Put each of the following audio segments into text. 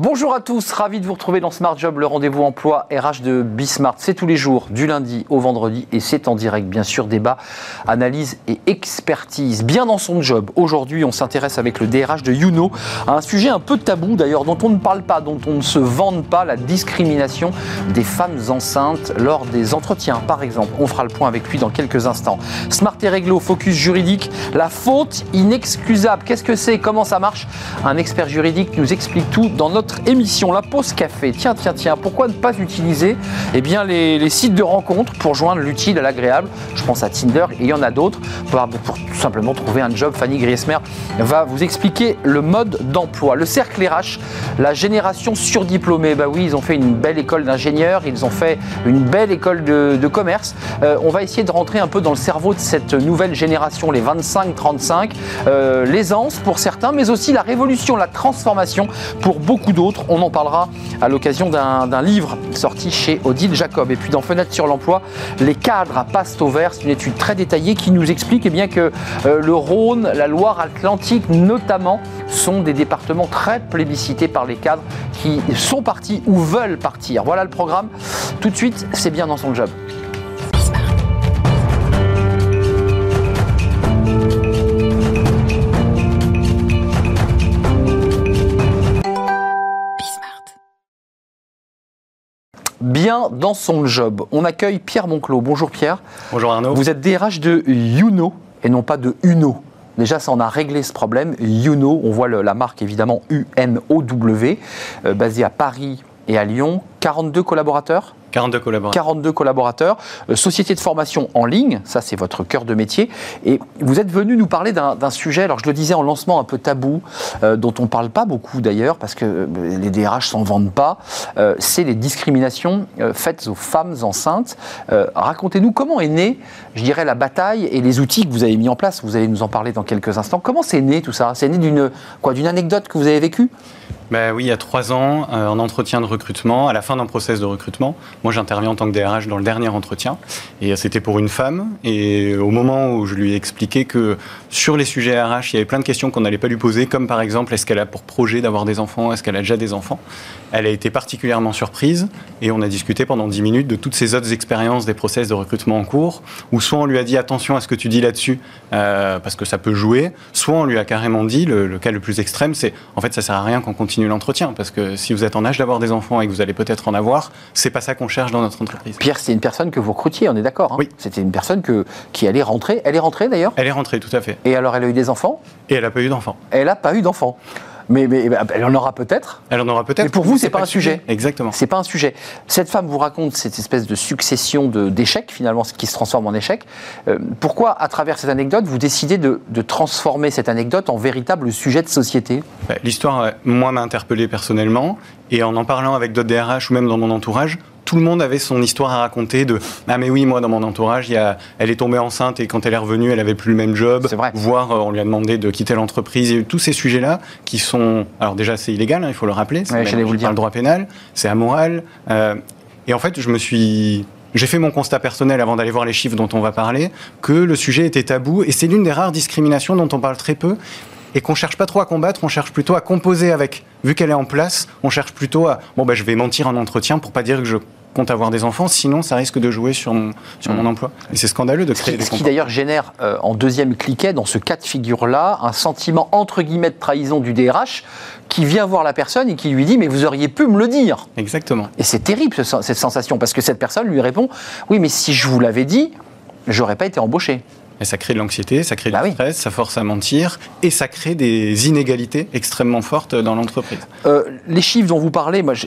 Bonjour à tous, ravi de vous retrouver dans Smart Job, le rendez-vous emploi RH de Bismart. C'est tous les jours, du lundi au vendredi, et c'est en direct, bien sûr, débat, analyse et expertise. Bien dans son job, aujourd'hui, on s'intéresse avec le DRH de Youno à un sujet un peu tabou d'ailleurs, dont on ne parle pas, dont on ne se vante pas, la discrimination des femmes enceintes lors des entretiens, par exemple. On fera le point avec lui dans quelques instants. Smart et réglo, focus juridique, la faute inexcusable. Qu'est-ce que c'est? Comment ça marche? Un expert juridique nous explique tout dans notre émission, la pause café. Tiens, tiens, tiens, pourquoi ne pas utiliser eh bien, les, sites de rencontres pour joindre l'utile à l'agréable? Je pense à Tinder il y en a d'autres pour, tout simplement trouver un job. Fanny Griesmer va vous expliquer le mode d'emploi. Le cercle RH, la génération surdiplômée. Bah oui, ils ont fait une belle école d'ingénieur, ils ont fait une belle école de, commerce. Euh, on va essayer de rentrer un peu dans le cerveau de cette nouvelle génération, les 25-35. Euh, l'aisance pour certains, mais aussi la révolution, la transformation pour beaucoup d'autres. On en parlera à l'occasion d'un livre sorti chez Odile Jacob. Et puis dans Fenêtre sur l'emploi, les cadres passent au vert. C'est une étude très détaillée qui nous explique eh bien, que euh, le Rhône, la Loire-Atlantique notamment, sont des départements très plébiscités par les cadres qui sont partis ou veulent partir. Voilà le programme. Tout de suite, c'est bien dans son job. Bien dans son job. On accueille Pierre Monclos. Bonjour Pierre. Bonjour Arnaud. Vous êtes DRH de Youno et non pas de Uno. Déjà, ça en a réglé ce problème. Youno, on voit la marque évidemment U-N-O-W, euh, basée à Paris et à Lyon. 42 collaborateurs 42 collaborateurs. 42 collaborateurs. Euh, société de formation en ligne, ça c'est votre cœur de métier. Et vous êtes venu nous parler d'un sujet, alors je le disais en lancement un peu tabou, euh, dont on ne parle pas beaucoup d'ailleurs, parce que euh, les DRH s'en vendent pas, c'est les discriminations faites aux femmes enceintes. Racontez-nous comment est née, je dirais, la bataille et les outils que vous avez mis en place. Vous allez nous en parler dans quelques instants. Comment c'est né tout ça? C'est né d'une d'une anecdote que vous avez vécue? Ben oui, il y a trois ans, en entretien de recrutement, à la fin d'un process de recrutement, moi, j'interviens en tant que DRH dans le dernier entretien. Et c'était pour une femme. Et au moment où je lui ai expliqué que sur les sujets RH, il y avait plein de questions qu'on n'allait pas lui poser, comme par exemple, est-ce qu'elle a pour projet d'avoir des enfants Est-ce qu'elle a déjà des enfants Elle a été particulièrement surprise. Et on a discuté pendant 10 minutes de toutes ces autres expériences des process de recrutement en cours, où soit on lui a dit attention à ce que tu dis là-dessus, euh, parce que ça peut jouer, soit on lui a carrément dit, le, cas le plus extrême, c'est en fait, ça sert à rien qu'on continue l'entretien, parce que si vous êtes en âge d'avoir des enfants et que vous allez peut-être en avoir, c'est pas ça qu'on cherche dans notre entreprise. Pierre, c'est une personne que vous recrutiez, on est d'accord hein? Oui. C'était une personne que, qui allait rentrer. Elle est rentrée d'ailleurs? Elle est rentrée, tout à fait. Et alors, elle a eu des enfants? Et elle n'a pas eu d'enfants. Elle n'a pas eu d'enfants. Mais, elle en aura peut-être. Elle en aura peut-être. Mais pour vous, c'est pas, pas un sujet. Exactement. C'est pas un sujet. Cette femme vous raconte cette espèce de succession d'échecs finalement, qui se transforme en échec. Euh, pourquoi, à travers cette anecdote, vous décidez de, transformer cette anecdote en véritable sujet de société? Bah, L'histoire, moi, m'a interpellé personnellement, et en en parlant avec d'autres DRH ou même dans mon entourage, tout le monde avait son histoire à raconter de ah mais oui moi dans mon entourage il y a, elle est tombée enceinte et quand elle est revenue elle avait plus le même job vrai. voire euh, on lui a demandé de quitter l'entreprise et tous ces sujets là qui sont alors déjà c'est illégal hein, il faut le rappeler c'est ouais, vous le, le droit pénal c'est amoral euh, et en fait je me suis j'ai fait mon constat personnel avant d'aller voir les chiffres dont on va parler, que le sujet était tabou et c'est l'une des rares discriminations dont on parle très peu et qu'on cherche pas trop à combattre, on cherche plutôt à composer avec. Vu qu'elle est en place, on cherche plutôt à bon bah je vais mentir en entretien pour pas dire que je compte avoir des enfants, sinon ça risque de jouer sur mon, sur mon mmh. emploi. Et c'est scandaleux de créer ce des Ce qui d'ailleurs génère euh, en deuxième cliquet, dans ce cas de figure-là, un sentiment entre guillemets de trahison du DRH qui vient voir la personne et qui lui dit mais vous auriez pu me le dire. Exactement. Et c'est terrible cette sensation parce que cette personne lui répond oui mais si je vous l'avais dit, j'aurais pas été embauché. Et ça crée de l'anxiété, ça crée du bah stress, ça force à mentir et ça crée des inégalités extrêmement fortes dans l'entreprise. Euh, les chiffres dont vous parlez, moi, je,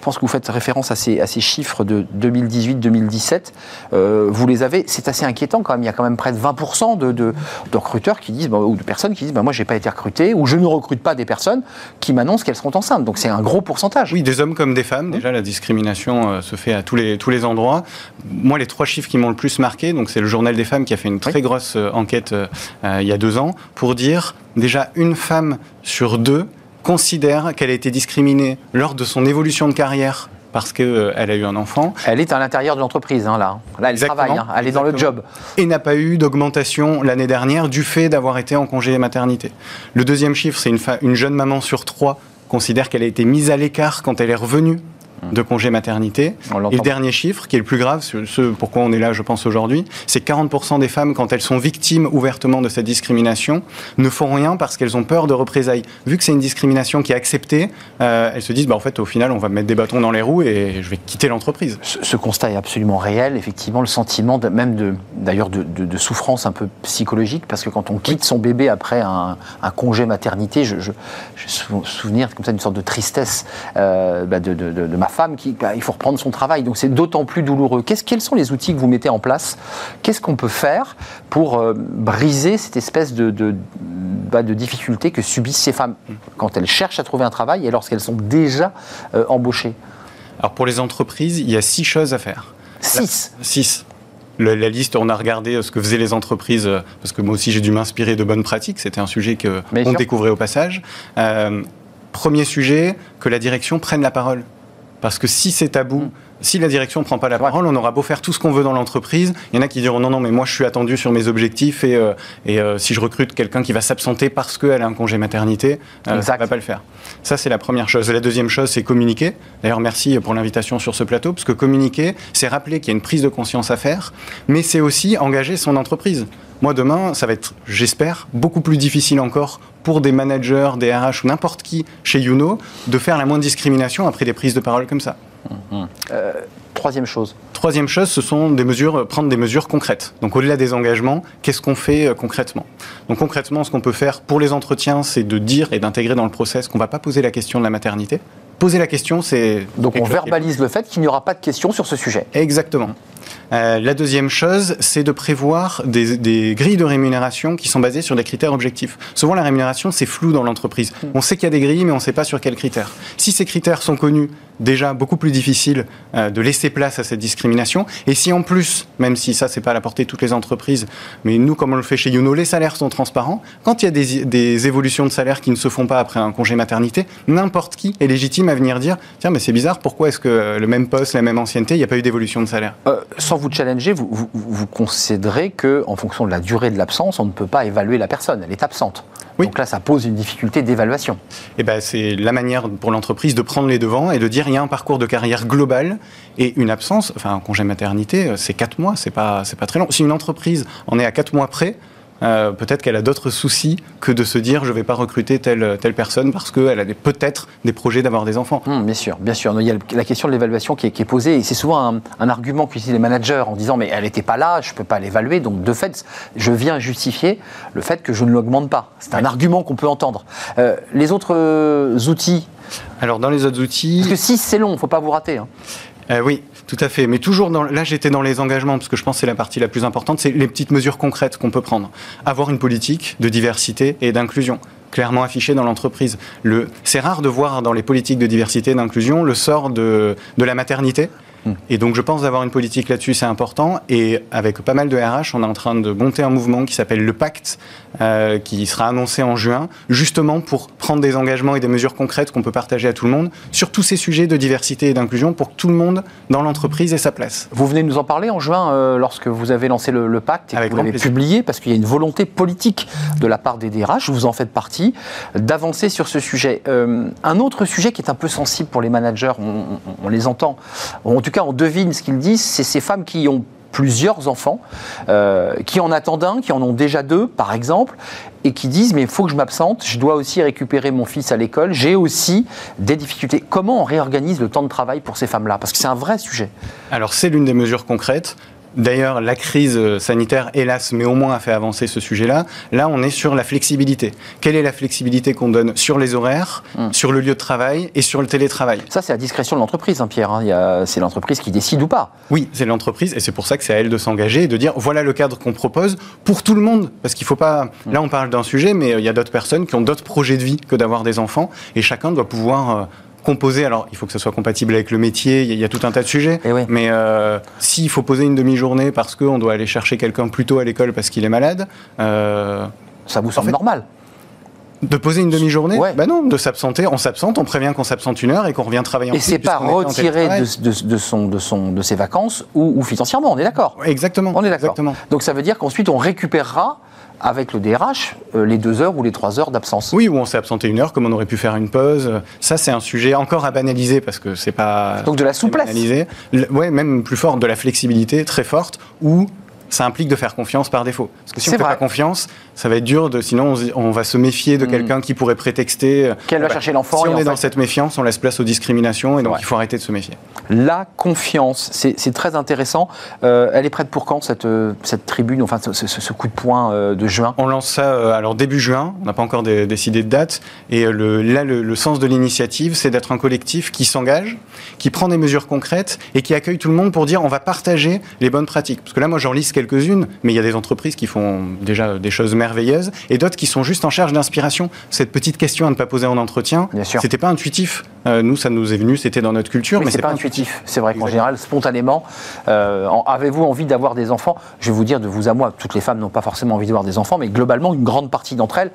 pense que vous faites référence à ces, à ces chiffres de 2018-2017. Euh, vous les avez, c'est assez inquiétant quand même. Il y a quand même près de 20% de, de, recruteurs qui disent, bah, ou de personnes qui disent bah, Moi, je n'ai pas été recruté, ou je ne recrute pas des personnes qui m'annoncent qu'elles seront enceintes. Donc c'est un gros pourcentage. Oui, des hommes comme des femmes. Déjà, la discrimination euh, se fait à tous les, tous les endroits. Moi, les trois chiffres qui m'ont le plus marqué, donc c'est le Journal des femmes qui a fait une très grosse euh, enquête euh, euh, il y a deux ans pour dire déjà une femme sur deux considère qu'elle a été discriminée lors de son évolution de carrière parce qu'elle a eu un enfant. Elle est à l'intérieur de l'entreprise, hein, là. Là, elle travaille, hein. elle est dans le job. Et n'a pas eu d'augmentation l'année dernière du fait d'avoir été en congé maternité. Le deuxième chiffre, c'est une, une jeune maman sur trois considère qu'elle a été mise à l'écart quand elle est revenue de congé maternité. Et le dernier chiffre, qui est le plus grave, ce pourquoi on est là, je pense, aujourd'hui, c'est 40% des femmes, quand elles sont victimes ouvertement de cette discrimination, ne font rien parce qu'elles ont peur de représailles. Vu que c'est une discrimination qui est acceptée, euh, elles se disent, bah, en fait, au final, on va mettre des bâtons dans les roues et je vais quitter l'entreprise. Ce, constat est absolument réel, effectivement, le sentiment de, même de, d'ailleurs de, souffrance un peu psychologique, parce que quand on quitte son bébé après un, congé maternité, je, je, souvenir comme ça d'une sorte de tristesse euh, bah, de, de ma femme qui, bah, il faut reprendre son travail. Donc c'est d'autant plus douloureux. quels sont les outils que vous mettez en place? Qu'est-ce qu'on peut faire pour euh, briser cette espèce de, de, bah, de, difficulté que subissent ces femmes quand elles cherchent à trouver un travail et lorsqu'elles sont déjà euh, embauchées? Alors pour les entreprises, il y a six choses à faire. Six Six la, liste, on a regardé euh, ce que faisaient les entreprises, parce que moi aussi j'ai dû m'inspirer de bonnes pratiques, c'était un sujet qu'on découvrait au passage. premier sujet, que la direction prenne la parole. Parce que si c'est tabou, mm. si la direction ne prend pas la parole, on aura beau faire tout ce qu'on veut dans l'entreprise. Il y en a qui diront non, non, mais moi je suis attendu sur mes objectifs et, euh, et euh, si je recrute quelqu'un qui va s'absenter parce qu'elle a un congé maternité, euh, ça ne va pas le faire. Ça, c'est la première chose. La deuxième chose, c'est communiquer. D'ailleurs, merci pour l'invitation sur ce plateau, parce que communiquer, c'est rappeler qu'il y a une prise de conscience à faire, mais c'est aussi engager son entreprise. Moi, demain, ça va être, j'espère, beaucoup plus difficile encore pour des managers, des RH ou n'importe qui chez Youno de faire la moindre discrimination après des prises de parole comme ça. Euh, troisième chose. Troisième chose, ce sont des mesures, prendre des mesures concrètes. Donc au-delà des engagements, qu'est-ce qu'on fait euh, concrètement? Donc concrètement, ce qu'on peut faire pour les entretiens, c'est de dire et d'intégrer dans le process qu'on ne va pas poser la question de la maternité. Poser la question, c'est... Donc on verbalise le fait qu'il n'y aura pas de question sur ce sujet. Exactement. Euh, la deuxième chose, c'est de prévoir des, grilles de rémunération qui sont basées sur des critères objectifs. Souvent, la rémunération, c'est flou dans l'entreprise. Hmm. On sait qu'il y a des grilles, mais on ne sait pas sur quels critères. Si ces critères sont connus, déjà beaucoup plus difficile euh, de laisser place à cette discrimination. Et si en plus, même si ça, c'est pas à la portée de toutes les entreprises, mais nous, comme on le fait chez Youno, les salaires sont transparents. Quand il y a des, des évolutions de salaire qui ne se font pas après un congé maternité, n'importe qui est légitime à venir dire tiens, mais c'est bizarre, pourquoi est-ce que le même poste, la même ancienneté, il n'y a pas eu d'évolution de salaire? Euh, Sans vous challenger, vous, vous, vous considérez qu'en fonction de la durée de l'absence, on ne peut pas évaluer la personne, elle est absente. Donc là, ça pose une difficulté d'évaluation. Eh ben, c'est la manière pour l'entreprise de prendre les devants et de dire il y a un parcours de carrière global et une absence, enfin un congé maternité, euh, c'est 4 mois, c'est pas, c'est pas très long. Si une entreprise en est à 4 mois près, euh, peut-être qu'elle a d'autres soucis que de se dire je ne vais pas recruter telle, telle personne parce qu'elle a peut-être des projets d'avoir des enfants. Hum, bien sûr, bien sûr. Il y a la question de l'évaluation qui, est posée et c'est souvent un, argument qu'utilisent les managers en disant mais elle n'était pas là, je ne peux pas l'évaluer. Donc de fait, je viens justifier le fait que je ne l'augmente pas. C'est un argument qu'on peut entendre. Euh, les autres euh, outils? Alors dans les autres outils... Parce que si c'est long, il ne faut pas vous rater. Hein. oui, tout à fait. Mais toujours, dans, là, j'étais dans les engagements, parce que je pense que c'est la partie la plus importante, c'est les petites mesures concrètes qu'on peut prendre. Avoir une politique de diversité et d'inclusion clairement affichée dans l'entreprise. c'est rare de voir dans les politiques de diversité et d'inclusion le sort de, de la maternité et donc je pense d'avoir une politique là-dessus, c'est important. Et avec pas mal de RH, on est en train de monter un mouvement qui s'appelle le Pacte, euh, qui sera annoncé en juin, justement pour prendre des engagements et des mesures concrètes qu'on peut partager à tout le monde sur tous ces sujets de diversité et d'inclusion pour que tout le monde dans l'entreprise ait sa place. Vous venez nous en parler en juin euh, lorsque vous avez lancé le, Pacte et que vous l'avez publié, parce qu'il y a une volonté politique de la part des DRH, vous en faites partie, d'avancer sur ce sujet. Euh, un autre sujet qui est un peu sensible pour les managers, on, on les entend, en tout cas, on devine ce qu'ils disent, c'est ces femmes qui ont plusieurs enfants, euh, qui en attendent un, qui en ont déjà deux, par exemple, et qui disent mais il faut que je m'absente, je dois aussi récupérer mon fils à l'école, j'ai aussi des difficultés. Comment on réorganise le temps de travail pour ces femmes-là? Parce que c'est un vrai sujet. Alors c'est l'une des mesures concrètes. D'ailleurs, la crise euh, sanitaire, hélas, mais au moins a fait avancer ce sujet-là. Là, on est sur la flexibilité. Quelle est la flexibilité qu'on donne sur les horaires, hmm. sur le lieu de travail et sur le télétravail? Ça, c'est la discrétion de l'entreprise, hein, Pierre. Hein. C'est l'entreprise qui décide ou pas. Oui, c'est l'entreprise, et c'est pour ça que c'est à elle de s'engager et de dire voilà le cadre qu'on propose pour tout le monde. Parce qu'il ne faut pas. Hmm. Là, on parle d'un sujet, mais euh, il y a d'autres personnes qui ont d'autres projets de vie que d'avoir des enfants, et chacun doit pouvoir. Euh, composer, alors il faut que ça soit compatible avec le métier, il y, a, tout un tas de sujets, eh mais euh, s'il faut poser une demi-journée parce qu'on doit aller chercher quelqu'un plus tôt à l'école parce qu'il est malade... Euh, ça vous semble normal De poser une demi-journée ouais. Bah non, de s'absenter. On s'absente, on prévient qu'on s'absente une heure et qu'on revient travailler. Et c'est pas retiré de, de, son, de, son, de ses vacances ou, ou financièrement, on est d'accord Exactement. On est d'accord. Donc ça veut dire qu'ensuite on récupérera avec le DRH euh, les deux heures ou les trois heures d'absence. Oui, ou on s'est absenté une heure, comme on aurait pu faire une pause. Ça, c'est un sujet encore à banaliser parce que c'est pas. Donc de la souplesse. Oui, même plus fort, de la flexibilité très forte, où ça implique de faire confiance par défaut. Parce que si on ne fait pas confiance, ça va être dur, de, sinon on, va se méfier de hmm. quelqu'un qui pourrait prétexter. Euh, Qu'elle va bah, chercher l'enfant. Si on est dans cette méfiance, on laisse place aux discriminations et donc il faut arrêter de se méfier. La confiance, c'est très intéressant. Euh, elle est prête pour quand cette, euh, cette tribune, enfin ce, ce, coup de poing de juin? On lance ça alors début juin, on n'a pas encore décidé de date. Et le, là, le, le sens de l'initiative, c'est d'être un collectif qui s'engage, qui prend des mesures concrètes et qui accueille tout le monde pour dire on va partager les bonnes pratiques. Parce que là, moi j'en lis quelques-unes, mais il y a des entreprises qui font déjà des choses merveilleuses et d'autres qui sont juste en charge d'inspiration. Cette petite question à ne pas poser en entretien, c'était pas intuitif. Euh, nous, ça nous est venu, c'était dans notre culture, mais, c'est pas, intuitif. C'est vrai qu'en général, spontanément, euh, avez-vous envie d'avoir des enfants? Je vais vous dire de vous à moi, toutes les femmes n'ont pas forcément envie d'avoir des enfants, mais globalement, une grande partie d'entre elles,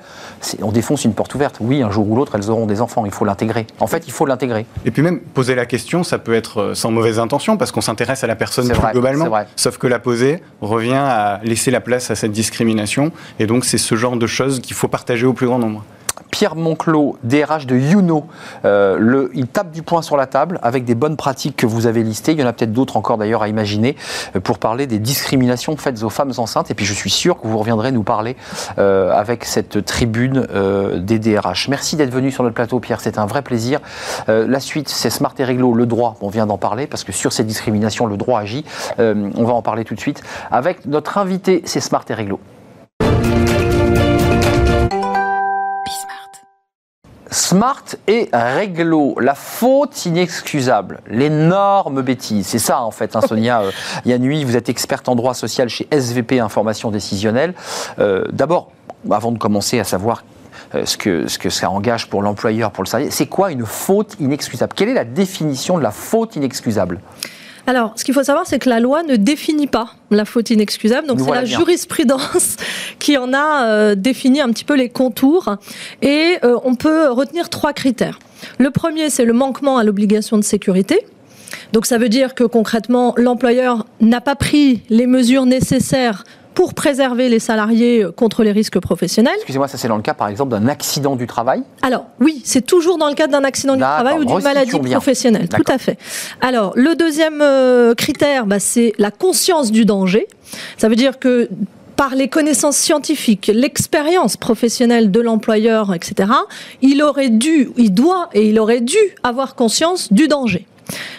on défonce une porte ouverte. Oui, un jour ou l'autre, elles auront des enfants. Il faut l'intégrer. En fait, il faut l'intégrer. Et puis même poser la question, ça peut être euh, sans mauvaise intention parce qu'on s'intéresse à la personne plus globalement. Sauf que la poser revient à laisser la place à cette discrimination. Et donc, c'est ce genre de choses qu'il faut partager au plus grand nombre. Pierre Monclos, DRH de Youno, euh, il tape du poing sur la table avec des bonnes pratiques que vous avez listées. Il y en a peut-être d'autres encore d'ailleurs à imaginer euh, pour parler des discriminations faites aux femmes enceintes. Et puis je suis sûr que vous reviendrez nous parler euh, avec cette tribune des DRH. Merci d'être venu sur notre plateau, Pierre. C'est un vrai plaisir. la suite, c'est Smart et Réglo, le droit. On vient d'en parler parce que sur ces discriminations, le droit agit. on va en parler tout de suite avec notre invité, c'est Smart et Réglo. Smart et réglo, la faute inexcusable, l'énorme bêtise. C'est ça en fait, hein, Sonia euh, Yanui, vous êtes experte en droit social chez SVP Information Décisionnelle. Euh, d'abord, avant de commencer à savoir euh, ce, que, ce que ça engage pour l'employeur, pour le salarié, c'est quoi une faute inexcusable? Quelle est la définition de la faute inexcusable? Alors, ce qu'il faut savoir, c'est que la loi ne définit pas la faute inexcusable. Donc, c'est la jurisprudence qui en a euh, défini un petit peu les contours. Et euh, on peut retenir trois critères. Le premier, c'est le manquement à l'obligation de sécurité. Donc, ça veut dire que concrètement, l'employeur n'a pas pris les mesures nécessaires pour préserver les salariés contre les risques professionnels. Excusez-moi, ça c'est dans le cas par exemple d'un accident du travail Alors oui, c'est toujours dans le cadre d'un accident du travail ou d'une maladie professionnelle, tout à fait. Alors le deuxième euh, critère, bah, c'est la conscience du danger. Ça veut dire que par les connaissances scientifiques, l'expérience professionnelle de l'employeur, etc., il aurait dû, il doit et il aurait dû avoir conscience du danger.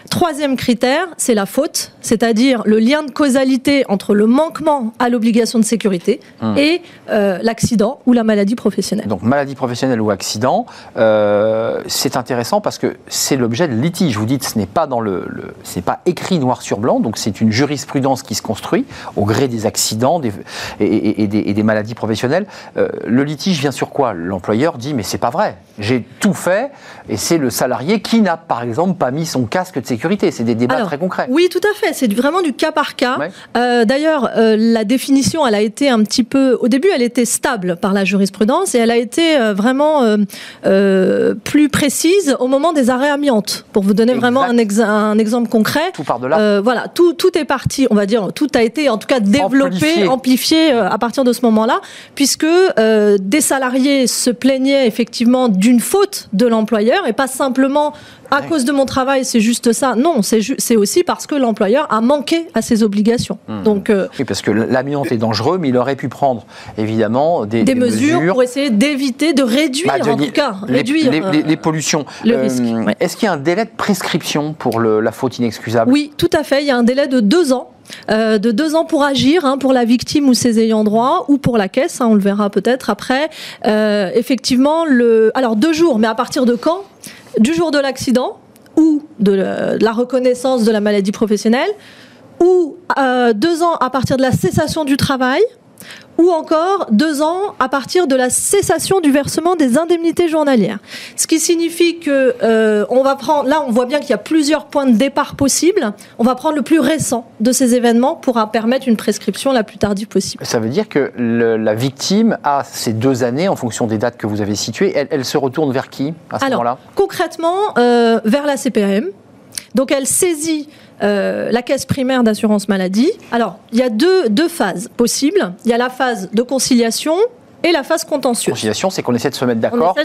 Troisième critère, c'est la faute, c'est-à-dire le lien de causalité entre le manquement à l'obligation de sécurité hum. et euh, l'accident ou la maladie professionnelle. Donc maladie professionnelle ou accident, euh, c'est intéressant parce que c'est l'objet de litige. Vous dites ce n'est pas dans le, c'est pas écrit noir sur blanc, donc c'est une jurisprudence qui se construit au gré des accidents et, des, maladies professionnelles. Euh, le litige vient sur quoi? L'employeur dit mais c'est pas vrai, j'ai tout fait et c'est le salarié qui n'a par exemple pas mis son casque de sécurité c'est des débats très concrets. Oui, tout à fait. C'est vraiment du cas par cas. Euh, d'ailleurs, euh, la définition, elle a été un petit peu. Au début, elle était stable par la jurisprudence et elle a été euh, vraiment plus précise au moment des arrêts amiantes. Pour vous donner vraiment un, un, exemple concret. Tout part de là. voilà, tout, tout est parti, on va dire, tout a été en tout cas développé, amplifié, à partir de ce moment-là, puisque des salariés se plaignaient effectivement d'une faute de l'employeur et pas simplement à cause de mon travail, c'est juste ça. Non, c'est aussi parce que l'employeur a manqué à ses obligations. Hmm. Donc, euh, oui, parce que l'amiante est dangereux, mais il aurait pu prendre évidemment des, des, mesures, pour essayer d'éviter, de réduire, bah, en tout cas, les, réduire les, euh, pollutions. Euh, est-ce qu'il y a un délai de prescription pour la faute inexcusable? Oui, tout à fait. Il y a un délai de deux ans. de deux ans pour agir, hein, pour la victime ou ses ayants droit, ou pour la caisse, hein, on le verra peut-être après. effectivement, le... alors deux jours, mais à partir de quand? Du jour de l'accident ou de la reconnaissance de la maladie professionnelle, ou euh, deux ans à partir de la cessation du travail, ou encore deux ans à partir de la cessation du versement des indemnités journalières. Ce qui signifie que euh, on va prendre, là on voit bien qu'il y a plusieurs points de départ possibles. On va prendre le plus récent de ces événements pour permettre une prescription la plus tardive possible. Ça veut dire que la victime a ces deux années en fonction des dates que vous avez situées. Elle, se retourne vers qui à ce moment-là? Concrètement, euh, vers la CPM. Donc elle saisit euh, la caisse primaire d'assurance maladie. Alors, il y a deux, deux phases possibles. Il y a la phase de conciliation et la phase contentieuse. Conciliation, c'est qu'on essaie de se mettre d'accord.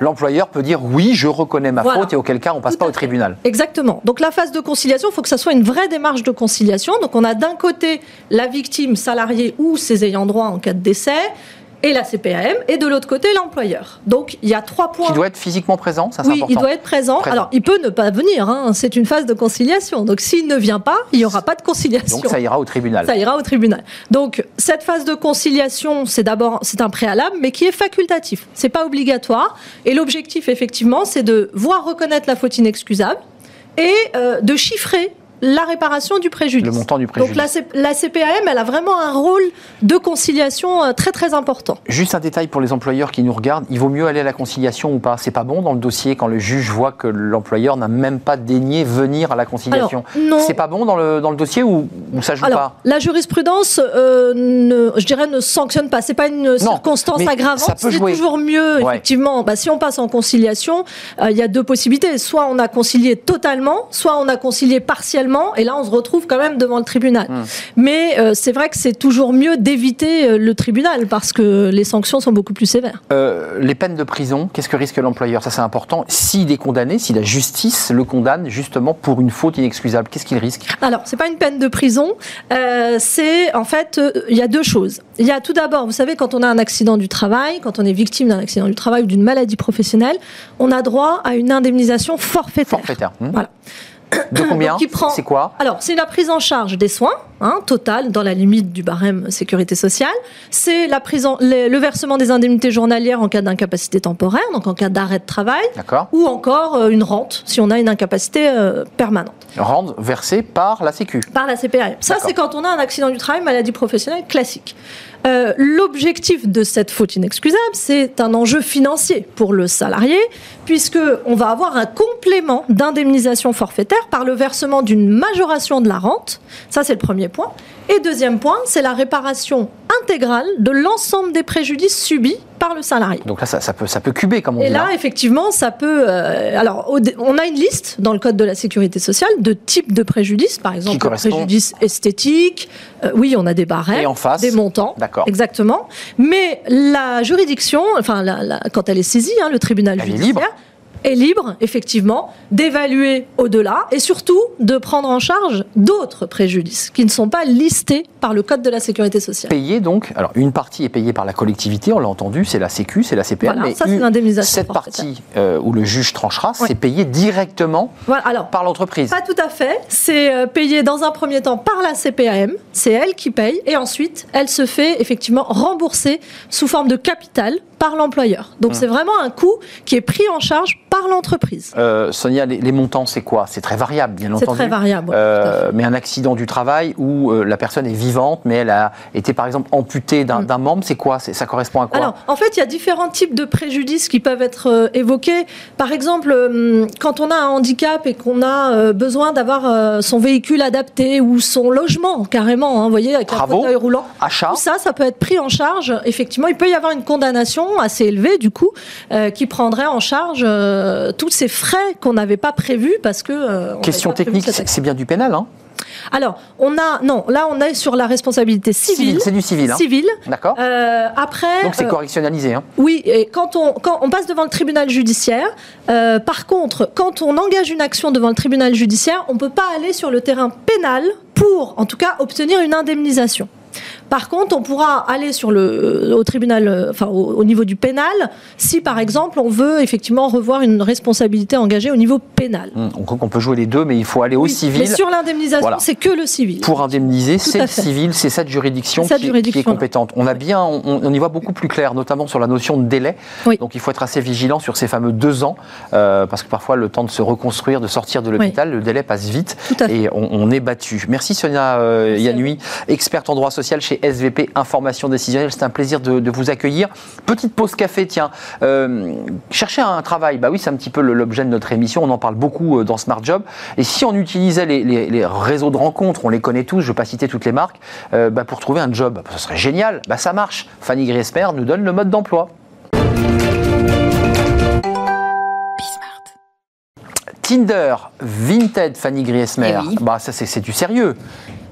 L'employeur peut dire oui, je reconnais ma faute et auquel cas on passe pas au tribunal. Exactement. Donc la phase de conciliation, il faut que ça soit une vraie démarche de conciliation. Donc on a d'un côté la victime salariée ou ses ayants droit en cas de décès, et la CPAM, et de l'autre côté l'employeur. Donc il y a trois points. Qui doit être physiquement présent, ça c'est Oui, il doit être présent. Alors il peut ne pas venir, hein. c'est une phase de conciliation. Donc s'il ne vient pas, il n'y aura pas de conciliation. Donc ça ira au tribunal. Ça ira au tribunal. Donc cette phase de conciliation, c'est d'abord c'est un préalable, mais qui est facultatif. C'est pas obligatoire. Et l'objectif effectivement, c'est de voir reconnaître la faute inexcusable et euh, de chiffrer la réparation du préjudice. Le montant du préjudice. Donc la, CPAM, elle a vraiment un rôle de conciliation euh, très très important. Juste un détail pour les employeurs qui nous regardent, il vaut mieux aller à la conciliation ou pas? C'est pas bon dans le dossier quand le juge voit que l'employeur n'a même pas daigné venir à la conciliation C'est pas bon dans le, dans le dossier ou, ça joue Alors, pas? La jurisprudence, euh, ne, je dirais, ne sanctionne pas. C'est pas une circonstance aggravante. C'est toujours mieux, effectivement. Bah, si on passe en conciliation, euh, il y a deux possibilités. Soit on a concilié totalement, soit on a concilié partiellement et là on se retrouve quand même devant le tribunal. Hmm. Mais euh, c'est vrai que c'est toujours mieux d'éviter euh, le tribunal parce que les sanctions sont beaucoup plus sévères. Euh, les peines de prison, qu'est-ce que risque l'employeur? Ça c'est important. S'il est condamné, si la justice le condamne justement pour une faute inexcusable, qu'est-ce qu'il risque? Alors c'est pas une peine de prison, c'est en fait il y a deux choses. Il y a tout d'abord, vous savez, quand on a un accident du travail, quand on est victime d'un accident du travail ou d'une maladie professionnelle, on a droit à une indemnisation forfaitaire. Forfaitaire. Hmm. Voilà. De combien C'est quoi Alors, c'est la prise en charge des soins, hein, totale, dans la limite du barème sécurité sociale. C'est la prise le, versement des indemnités journalières en cas d'incapacité temporaire, donc en cas d'arrêt de travail. Ou encore euh, une rente, si on a une incapacité euh, permanente. Rente versée par la Sécu Par la CPRM. Ça, c'est quand on a un accident du travail, maladie professionnelle classique. Euh, l'objectif de cette faute inexcusable, c'est un enjeu financier pour le salarié, puisque on va avoir un complément d'indemnisation forfaitaire par le versement d'une majoration de la rente. Ça, c'est le premier point. Et deuxième point, c'est la réparation intégrale de l'ensemble des préjudices subis par le salarié. Donc là, ça, peut, ça peut cuber, comme on dit. Et là, effectivement, ça peut. Euh, alors, on a une liste dans le Code de la sécurité sociale de types de préjudices, par exemple, préjudice esthétique. Euh, oui, on a des barèmes, des montants. D'accord. Exactement. Mais la juridiction, enfin, quand elle est saisie, hein, le tribunal judiciaire est libre, effectivement, d'évaluer au-delà et surtout de prendre en charge d'autres préjudices qui ne sont pas listés par le Code de la sécurité sociale. Payé donc, alors une partie est payée par la collectivité, on l'a entendu, c'est la Sécu, c'est la CPM, mais ça, l'indemnisation cette partie euh, où le juge tranchera, c'est payé directement alors, par l'entreprise. Pas tout à fait, c'est euh, payé dans un premier temps par la CPM, c'est elle qui paye, et ensuite elle se fait effectivement rembourser sous forme de capital par l'employeur. Donc hum. c'est vraiment un coût qui est pris en charge par l'entreprise. Euh, Sonia, les, montants, c'est quoi? C'est très variable, bien entendu. C'est très variable. Euh, mais un accident du travail où euh, la personne est vivante, mais elle a été par exemple amputée d'un mm. membre, c'est quoi? Ça correspond à quoi? Alors, en fait, il y a différents types de préjudices qui peuvent être évoqués. Par exemple, quand on a un handicap et qu'on a besoin d'avoir son véhicule adapté ou son logement, carrément, hein, vous voyez, avec un fauteuil roulant. Achat. Tout ça, ça peut être pris en charge. Effectivement, il peut y avoir une condamnation assez élevée, du coup, qui prendrait en charge euh, tous ces frais qu'on n'avait pas prévus parce que. Euh, Question technique, c'est bien du pénal, hein alors, on a non, là on est sur la responsabilité civile. c'est du civil. Hein. Civil. D'accord. Euh, après. Donc c'est correctionnalisé. Hein. Oui, et quand on quand on passe devant le tribunal judiciaire, par contre, quand on engage une action devant le tribunal judiciaire, on peut pas aller sur le terrain pénal pour, en tout cas, obtenir une indemnisation. Par contre, on pourra aller sur le, au tribunal, euh, enfin au, niveau du pénal, si par exemple on veut effectivement revoir une responsabilité engagée au niveau pénal. Hum, on croit qu'on peut jouer les deux, mais il faut aller au civil. Mais sur l'indemnisation, c'est que le civil. Pour indemniser, c'est le civil, c'est cette juridiction, qui, est compétente. On a bien, on, y voit beaucoup plus clair, notamment sur la notion de délai. Donc il faut être assez vigilant sur ces fameux deux ans, euh, parce que parfois le temps de se reconstruire, de sortir de l'hôpital, le délai passe vite et on, est battu. Merci Sonia euh, Yanui, experte en droit social chez SVP Information Décisionnelle. C'est un plaisir de, vous accueillir. Petite pause café, tiens. Euh, chercher un travail, bah oui, c'est un petit peu l'objet de notre émission. On en parle beaucoup euh, dans Smart Job. Et si on utilisait les, réseaux de rencontres, on les connaît tous, je ne vais pas citer toutes les marques, euh, bah, pour trouver un job, ce serait génial. Bah, ça marche. Fanny Griesmer nous donne le mode d'emploi. Tinder, Vinted, Fanny Griesmer, eh bah, ça c'est du sérieux.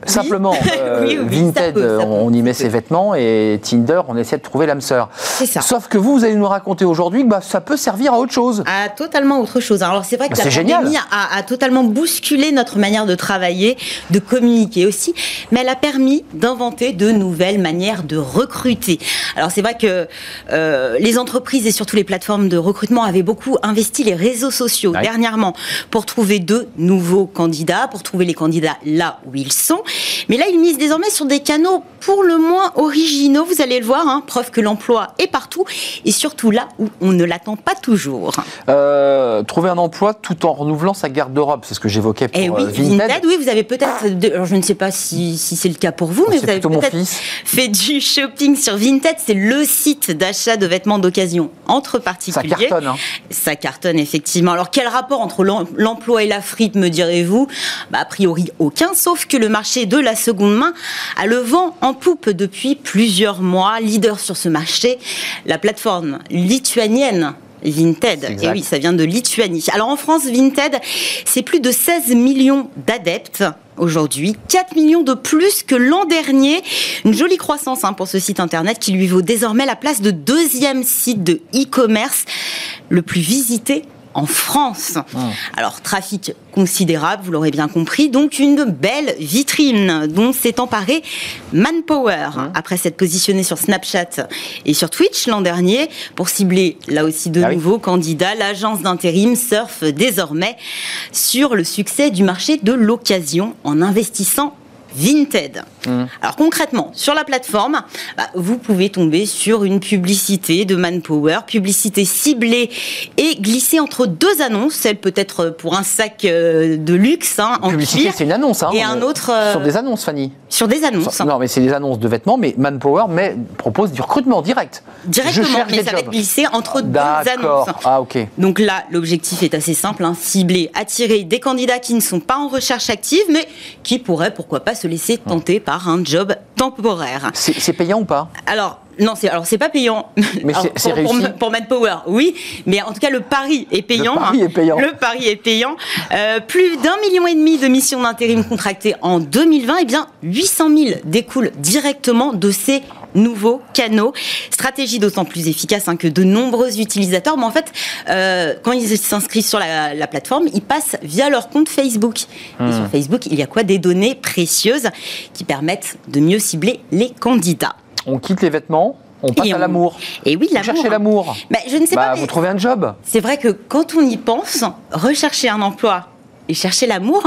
Simplement, euh, Vinted, on y met ses vêtements et Tinder, on essaie de trouver l'âme sœur. C'est ça. Sauf que vous, vous allez nous raconter aujourd'hui que bah, ça peut servir à autre chose. À totalement autre chose. Alors c'est vrai que bah, la pandémie a, a, totalement bousculé notre manière de travailler, de communiquer aussi, mais elle a permis d'inventer de nouvelles manières de recruter. Alors c'est vrai que euh, les entreprises et surtout les plateformes de recrutement avaient beaucoup investi les réseaux sociaux dernièrement pour trouver de nouveaux candidats, pour trouver les candidats là où ils sont. Mais là, ils misent désormais sur des canaux pour le moins originaux, vous allez le voir, hein, preuve que l'emploi est partout et surtout là où on ne l'attend pas toujours. Euh, trouver un emploi tout en renouvelant sa garde-robe, c'est ce que j'évoquais pour eh oui, euh, Vinted. Oui, vous avez peut-être, je ne sais pas si, c'est le cas pour vous, mais vous avez peut-être fait du shopping sur Vinted. C'est le site d'achat de vêtements d'occasion entre particuliers. Ça cartonne. Hein. Ça cartonne effectivement. Alors quel rapport entre l'emploi et la frite, me direz-vous? Bah, A priori aucun, sauf que le marché de la seconde main a le vent en poupe depuis plusieurs mois. Leader sur ce marché, la plateforme lituanienne Vinted. Et oui, ça vient de Lituanie. Alors en France, Vinted, c'est plus de 16 millions d'adeptes aujourd'hui, 4 millions de plus que l'an dernier. Une jolie croissance hein, pour ce site internet qui lui vaut désormais la place de deuxième site de e-commerce le plus visité en France. Ah. Alors, trafic considérable, vous l'aurez bien compris, donc une belle vitrine dont s'est emparé Manpower ah. après s'être positionné sur Snapchat et sur Twitch l'an dernier pour cibler là aussi de ah nouveaux candidats. L'agence d'intérim surfe désormais sur le succès du marché de l'occasion en investissant Vinted. Mmh. Alors concrètement, sur la plateforme, bah, vous pouvez tomber sur une publicité de Manpower, publicité ciblée et glissée entre deux annonces. Celle peut-être pour un sac euh, de luxe hein, en publicité, c'est une annonce. Hein, et un autre euh, sur des annonces, Fanny. Sur des annonces. non, mais c'est des annonces de vêtements, mais Manpower mais, propose du recrutement direct. Directement, mais ça va être glissé entre deux annonces. Ah ok. Donc là, l'objectif est assez simple hein, cibler, attirer des candidats qui ne sont pas en recherche active, mais qui pourraient, pourquoi pas, se laisser tenter par un job temporaire. C'est payant ou pas? Alors, non, c'est alors c'est pas payant. Mais c'est réussi. Pour, pour Manpower, oui, mais en tout cas le pari est payant. Le pari est payant. Le pari est payant. Euh, plus d'un million et demi de missions d'intérim contractées en 2020. Et eh bien 800 000 découlent directement de ces nouveaux canaux. Stratégie d'autant plus efficace hein, que de nombreux utilisateurs, mais en fait, euh, quand ils s'inscrivent sur la, plateforme, ils passent via leur compte Facebook. Et hmm. sur Facebook, il y a quoi? Des données précieuses qui permettent de mieux cibler les candidats. On quitte les vêtements, on passe à l'amour. Et oui, l'amour. Chercher l'amour. Bah, je ne sais bah, pas. Vous trouvez un job. C'est vrai que quand on y pense, rechercher un emploi et chercher l'amour,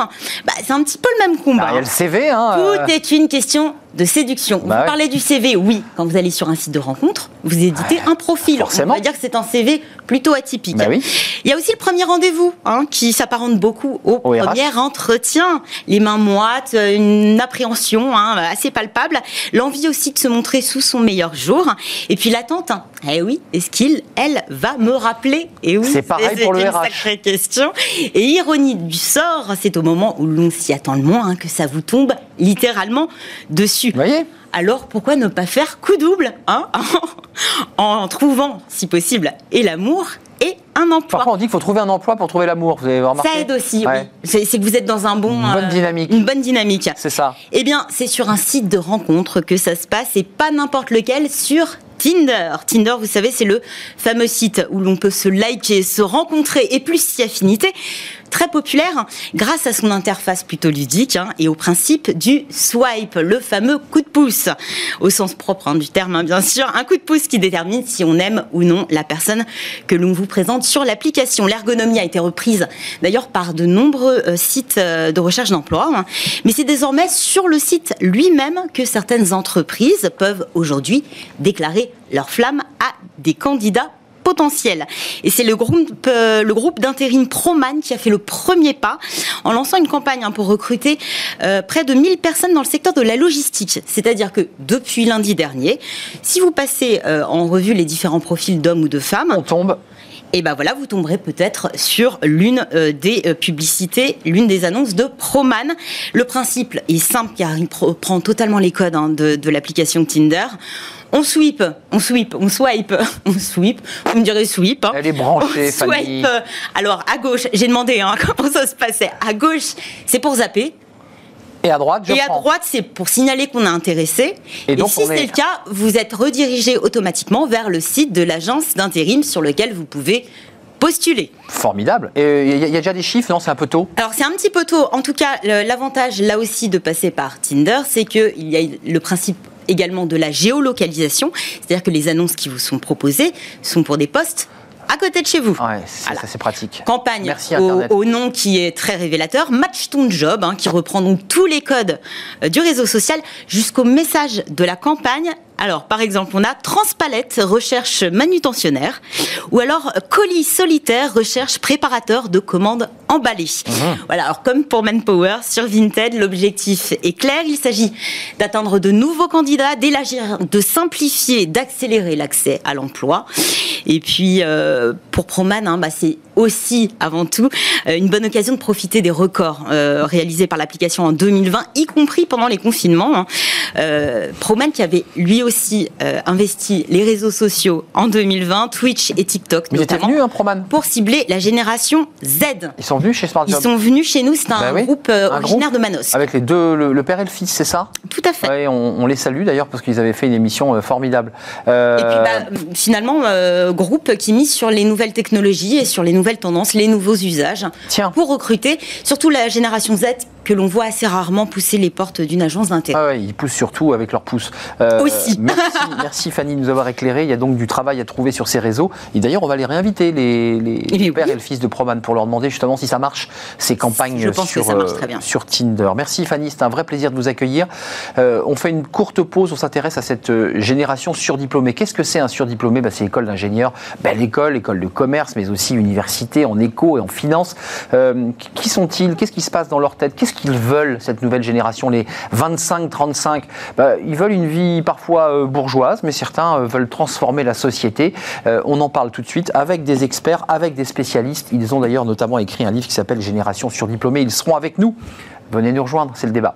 bah, c'est un petit peu le même combat. Bah, il y a le CV. Hein, Tout euh. est une question de séduction. vous parlez du CV, oui. Quand vous allez sur un site de rencontre, vous éditez un profil. Forcément. On va dire que c'est un CV plutôt atypique. Bah oui. Il y a aussi le premier rendez-vous hein, qui s'apparente beaucoup au, premier entretien. Les mains moites, une appréhension hein, assez palpable, l'envie aussi de se montrer sous son meilleur jour, et puis l'attente. Hein. Eh oui, est-ce qu'il, elle, va me rappeler? Et oui, c'est pareil pour le RH. Une sacrée question. Et ironie du sort, c'est au moment où l'on s'y attend le moins que ça vous tombe littéralement dessus. voyez? Alors pourquoi ne pas faire coup double hein en trouvant, si possible, et l'amour et un emploi? Parfois, on dit qu'il faut trouver un emploi pour trouver l'amour. Vous avez remarqué? Ça aide aussi, oui. C'est que vous êtes dans un bon, une bonne euh, dynamique. Une bonne dynamique. C'est ça. Eh bien, c'est sur un site de rencontre que ça se passe et pas n'importe lequel sur Tinder. Tinder, vous savez, c'est le fameux site où l'on peut se liker, se rencontrer et plus si affinité. Très populaire grâce à son interface plutôt ludique hein, et au principe du swipe, le fameux coup de pouce, au sens propre hein, du terme, hein, bien sûr, un coup de pouce qui détermine si on aime ou non la personne que l'on vous présente sur l'application. L'ergonomie a été reprise d'ailleurs par de nombreux euh, sites euh, de recherche d'emploi, mais c'est désormais sur le site lui-même que certaines entreprises peuvent aujourd'hui déclarer leur flamme à des candidats potentiel. Et c'est le groupe, euh, le groupe d'intérim Proman qui a fait le premier pas en lançant une campagne hein, pour recruter euh, près de 1000 personnes dans le secteur de la logistique. C'est-à-dire que depuis lundi dernier, si vous passez euh, en revue les différents profils d'hommes ou de femmes, on tombe et ben voilà, vous tomberez peut-être sur l'une des publicités, l'une des annonces de Proman. Le principe est simple car il prend totalement les codes hein, de, de l'application Tinder on sweep, on sweep, on swipe, on sweep. Vous me direz sweep. Hein. Elle est branchée, on Swipe. Alors à gauche, j'ai demandé hein, comment ça se passait. À gauche, c'est pour zapper. Et à droite, je Et à droite, c'est pour signaler qu'on a intéressé. Et, si c'est le cas, vous êtes redirigé automatiquement vers le site de l'agence d'intérim sur lequel vous pouvez postuler. Formidable. Et il y, a déjà des chiffres, non? C'est un peu tôt? Alors c'est un petit peu tôt. En tout cas, l'avantage là aussi de passer par Tinder, c'est qu'il y a le principe également de la géolocalisation, c'est-à-dire que les annonces qui vous sont proposées sont pour des postes à côté de chez vous. Ouais, c'est pratique. Campagne au, nom qui est très révélateur. Match ton job, hein, qui reprend donc tous les codes euh, du réseau social jusqu'au message de la campagne alors, par exemple, on a Transpalette, recherche manutentionnaire, ou alors Colis solitaire, recherche préparateur de commandes emballées. Mhm. Voilà, alors comme pour Manpower, sur Vinted, l'objectif est clair, il s'agit d'atteindre de nouveaux candidats, d'élargir, de simplifier, d'accélérer l'accès à l'emploi. Et puis, euh, pour Proman, hein, bah, c'est aussi, avant tout, euh, une bonne occasion de profiter des records euh, réalisés par l'application en 2020, y compris pendant les confinements. Hein. Proman qui avait lui aussi investi les réseaux sociaux en 2020, Twitch et TikTok Mais notamment, venu, hein, Proman pour cibler la génération Z. Ils sont venus chez SmartJob Ils sont venus chez nous, c'est un, bah groupe originaire de Manos. Avec les deux, le, père et le fils, c'est ça? Tout à fait. on, les salue d'ailleurs parce qu'ils avaient fait une émission formidable. Et puis bah, finalement, groupe qui mise sur les nouvelles technologies et sur les nouvelles tendances, les nouveaux usages Tiens. pour recruter, surtout la génération Z que l'on voit assez rarement pousser les portes d'une agence d'intérim. Ah ils poussent surtout avec leurs pouces. Euh, Aussi. Merci, Fanny de nous avoir éclairé. Il y a donc du travail à trouver sur ces réseaux. Et d'ailleurs, on va les réinviter, les, les eh pères et le fils de Proman, pour leur demander justement si ça marche, ces campagnes sur, euh, sur Tinder. Merci Fanny, c'est un vrai plaisir de vous accueillir. Euh, on fait une courte pause, on s'intéresse à cette génération surdiplômée. Qu'est-ce que c'est un surdiplômé? Ben, C'est l'école d'ingénieur, belle école, école de commerce, mais aussi université en éco et en finance. qui sont-ils? Qu'est-ce qui se passe dans leur tête? Qu'ils veulent, cette nouvelle génération, les 25-35 bah, Ils veulent une vie parfois euh, bourgeoise, mais certains euh, veulent transformer la société. Euh, on en parle tout de suite avec des experts, avec des spécialistes. Ils ont d'ailleurs notamment écrit un livre qui s'appelle Génération surdiplômée. Ils seront avec nous. Venez nous rejoindre, c'est le débat.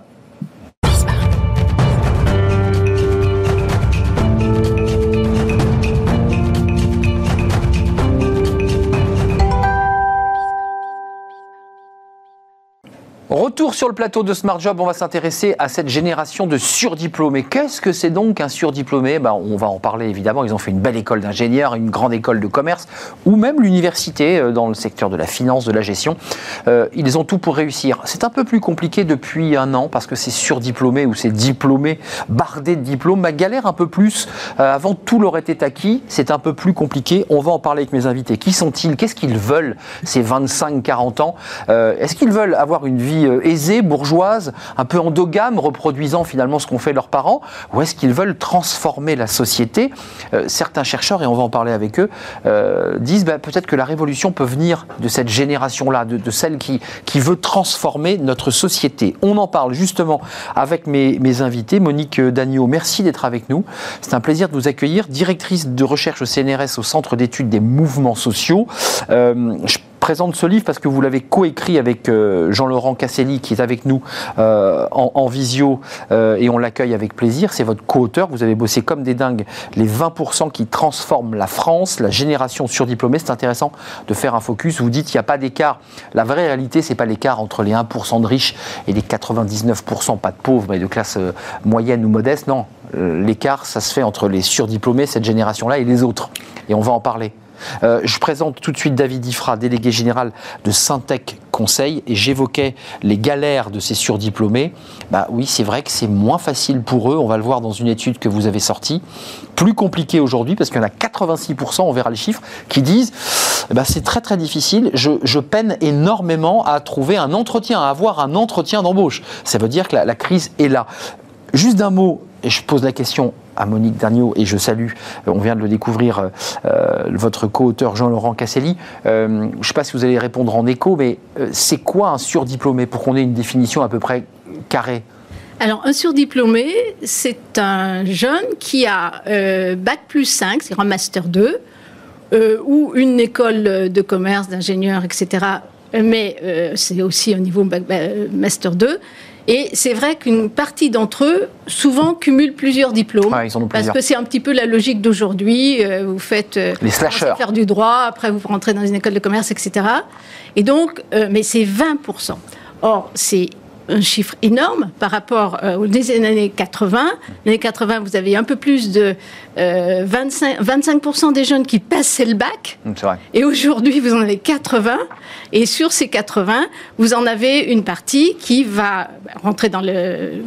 Retour sur le plateau de Smart Job, on va s'intéresser à cette génération de surdiplômés. Qu'est-ce que c'est donc un surdiplômé? Ben, On va en parler évidemment. Ils ont fait une belle école d'ingénieur, une grande école de commerce ou même l'université euh, dans le secteur de la finance, de la gestion. Euh, ils ont tout pour réussir. C'est un peu plus compliqué depuis un an parce que ces surdiplômés ou ces diplômés bardés de diplômes ma galère un peu plus. Euh, avant, tout leur était acquis. C'est un peu plus compliqué. On va en parler avec mes invités. Qui sont-ils? Qu'est-ce qu'ils veulent ces 25-40 ans? Est-ce qu'ils veulent avoir une vie euh, aisée, bourgeoise, un peu endogame, reproduisant finalement ce qu'ont fait leurs parents, ou est-ce qu'ils veulent transformer la société euh, Certains chercheurs, et on va en parler avec eux, euh, disent bah, peut-être que la révolution peut venir de cette génération-là, de, celle qui, qui veut transformer notre société. On en parle justement avec mes, mes invités. Monique Dagneau, merci d'être avec nous. C'est un plaisir de vous accueillir, directrice de recherche au CNRS au Centre d'études des mouvements sociaux. Présente ce livre parce que vous l'avez coécrit avec euh, Jean-Laurent Casselli qui est avec nous euh, en, visio euh, et on l'accueille avec plaisir. C'est votre co-auteur. Vous avez bossé comme des dingues les 20% qui transforment la France, la génération surdiplômée. C'est intéressant de faire un focus. Vous dites qu'il n'y a pas d'écart. La vraie réalité, c'est pas l'écart entre les 1% de riches et les 99% pas de pauvres, mais de classe moyenne ou modeste. Non, l'écart, ça se fait entre les surdiplômés, cette génération-là, et les autres. Et on va en parler. Euh, je présente tout de suite David Ifra, délégué général de Syntec Conseil, et j'évoquais les galères de ces surdiplômés. Bah oui, c'est vrai que c'est moins facile pour eux, on va le voir dans une étude que vous avez sortie. Plus compliqué aujourd'hui, parce qu'il y en a 86%, on verra les chiffres, qui disent bah, c'est très très difficile, je, peine énormément à trouver un entretien, à avoir un entretien d'embauche. Ça veut dire que la crise est là. Juste d'un mot, je pose la question à Monique Darniot, et je salue, on vient de le découvrir, votre co-auteur Jean-Laurent Casselli. je ne sais pas si vous allez répondre en écho, mais c'est quoi un surdiplômé pour qu'on ait une définition à peu près carrée? Alors, un surdiplômé, c'est un jeune qui a euh, Bac plus 5, c'est un Master 2, euh, ou une école de commerce, d'ingénieur, etc. Mais euh, c'est aussi au niveau Master 2. Et c'est vrai qu'une partie d'entre eux, souvent, cumulent plusieurs diplômes. parce que c'est un petit peu la logique d'aujourd'hui. vous faites Les faire du droit, après vous rentrez dans une école de commerce, etc. Et donc, mais c'est 20%. Or, c'est un chiffre énorme par rapport euh, aux années 80. Les années 80, vous avez un peu plus de 25, euh, 25 des jeunes qui passaient le bac. Mm, vrai. Et aujourd'hui, vous en avez 80. Et sur ces 80, vous en avez une partie qui va rentrer dans le,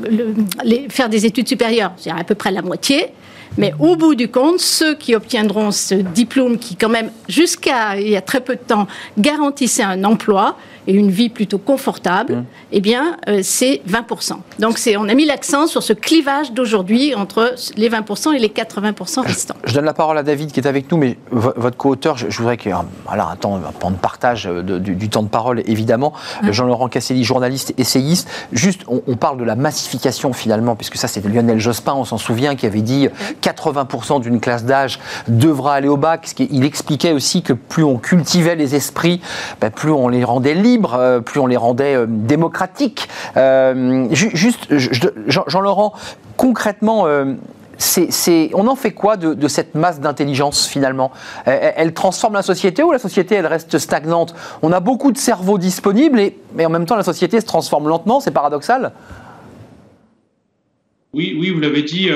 les, faire des études supérieures, c'est à peu près la moitié. Mais au bout du compte, ceux qui obtiendront ce diplôme qui, quand même, jusqu'à il y a très peu de temps, garantissait un emploi, et une vie plutôt confortable, mmh. eh bien, euh, c'est 20%. Donc, c'est, on a mis l'accent sur ce clivage d'aujourd'hui entre les 20% et les 80% restants. Je, donne la parole à David qui est avec nous, mais votre co-auteur, je, voudrais qu'il y ait voilà, un temps, un de partage euh, du, temps de parole, évidemment. Jean-Laurent Casselli, journaliste, essayiste. Juste, on, parle de la massification finalement, puisque ça, c'était Lionel Jospin, on s'en souvient, qui avait dit 80% d'une classe d'âge devra aller au bac. Il expliquait aussi que plus on cultivait les esprits, ben, plus on les rendait libres euh, plus on les rendait euh, démocratiques. Euh, juste, Jean-Laurent, concrètement, on en fait quoi de, cette masse d'intelligence finalement? Elle, transforme la société ou la société elle reste stagnante? On a beaucoup de cerveaux disponibles et, mais en même temps la société se transforme lentement, c'est paradoxal? Oui, oui, vous l'avez dit,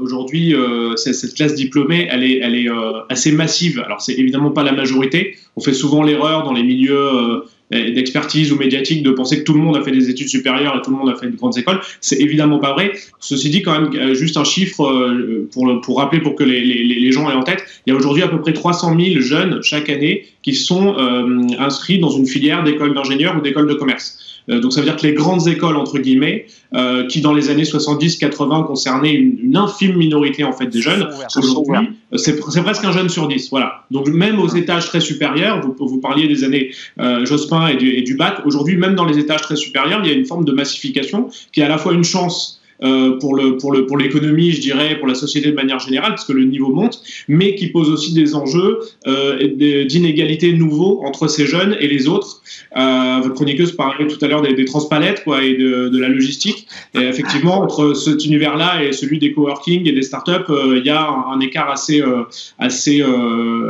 aujourd'hui, cette classe diplômée, elle est, elle est assez massive. Alors, c'est évidemment pas la majorité. On fait souvent l'erreur dans les milieux d'expertise ou médiatique de penser que tout le monde a fait des études supérieures et tout le monde a fait de grandes écoles. C'est évidemment pas vrai. Ceci dit, quand même, euh, juste un chiffre euh, pour, pour rappeler, pour que les, les, les gens aient en tête, il y a aujourd'hui à peu près 300 000 jeunes chaque année qui sont euh, inscrits dans une filière d'école d'ingénieur ou d'école de commerce. Euh, donc ça veut dire que les grandes écoles entre guillemets, euh, qui dans les années 70-80 concernaient une, infime minorité en fait des jeunes, aujourd'hui euh, c'est presque un jeune sur dix. Voilà. Donc même aux étages très supérieurs, vous, vous parliez des années Jospin et du, et du bac, aujourd'hui même dans les étages très supérieurs, il y a une forme de massification qui est à la fois une chance euh, pour le pour le pour l'économie, je dirais, pour la société de manière générale, parce que le niveau monte, mais qui pose aussi des enjeux euh, d'inégalité nouveaux entre ces jeunes et les autres. Euh, votre chroniqueuse parlait tout à l'heure des, transpalettes quoi et de, la logistique. Et effectivement, entre cet univers-là et celui des coworking et des startups, il y a un, un écart assez assez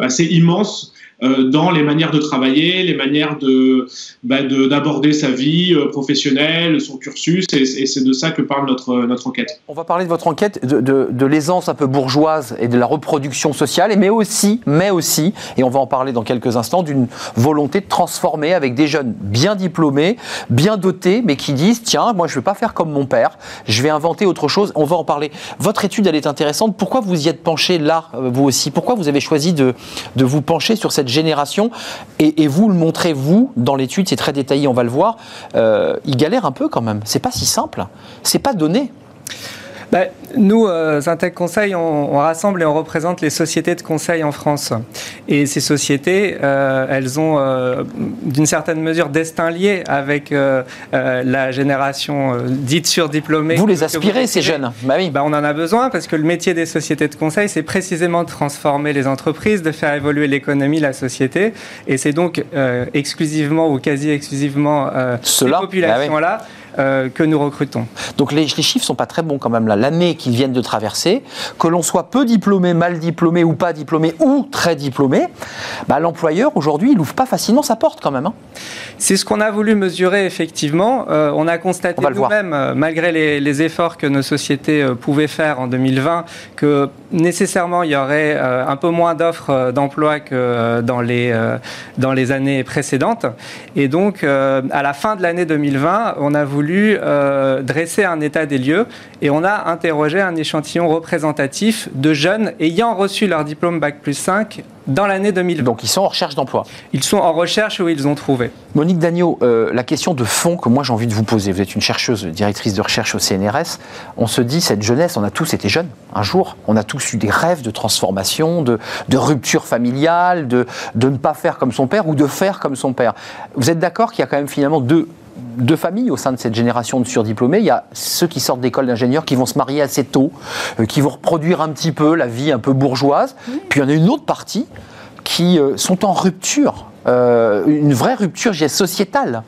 assez immense. Euh, dans les manières de travailler, les manières de bah, d'aborder sa vie euh, professionnelle, son cursus, et, c'est de ça que parle notre, notre enquête. On va parler de votre enquête, de, de, l'aisance un peu bourgeoise et de la reproduction sociale, mais aussi, mais aussi, et on va en parler dans quelques instants, d'une volonté de transformer avec des jeunes bien diplômés, bien dotés, mais qui disent tiens, moi je ne vais pas faire comme mon père, je vais inventer autre chose. On va en parler. Votre étude, elle est intéressante. Pourquoi vous y êtes penché là, euh, vous aussi? Pourquoi vous avez choisi de, de vous pencher sur cette génération. Et, vous le montrez, vous, dans l'étude, c'est très détaillé, on va le voir. Euh, il galère un peu quand même. C'est pas si simple. C'est pas donné. Bah, nous, euh, Zintec Conseil, on, rassemble et on représente les sociétés de conseil en France. Et ces sociétés, euh, elles ont euh, d'une certaine mesure destin lié avec la génération dite surdiplômée. Vous les aspirez, ces jeunes? Bah oui. Bah, on en a besoin parce que le métier des sociétés de conseil, c'est précisément de transformer les entreprises, de faire évoluer l'économie, la société. Et c'est donc exclusivement ou quasi exclusivement ces populations-là. Euh, que nous recrutons. Donc les, les chiffres sont pas très bons quand même là. L'année qu'ils viennent de traverser, que l'on soit peu diplômé, mal diplômé ou pas diplômé ou très diplômé, bah, l'employeur aujourd'hui il ouvre pas facilement sa porte quand même. Hein. C'est ce qu'on a voulu mesurer effectivement. Euh, on a constaté nous-mêmes, euh, malgré les, efforts que nos sociétés pouvaient faire en 2020, que nécessairement il y aurait un peu moins d'offres d'emploi que dans les, dans les années précédentes. Et donc à la fin de l'année 2020, on a voulu voulu dresser un état des lieux et on a interrogé un échantillon représentatif de jeunes ayant reçu leur diplôme Bac plus 5 dans l'année 2020. Donc ils sont en recherche d'emploi Ils sont en recherche où ils ont trouvé. Monique Dagneau, euh, la question de fond que moi j'ai envie de vous poser, vous êtes une chercheuse, directrice de recherche au CNRS, on se dit, cette jeunesse, on a tous été jeunes un jour, on a tous eu des rêves de transformation, de, rupture familiale, de, de ne pas faire comme son père ou de faire comme son père. Vous êtes d'accord qu'il y a quand même finalement deux deux familles au sein de cette génération de surdiplômés. Il y a ceux qui sortent d'école d'ingénieurs qui vont se marier assez tôt, euh, qui vont reproduire un petit peu la vie un peu bourgeoise. Puis il y en a une autre partie qui euh, sont en rupture, euh, une vraie rupture sociétale.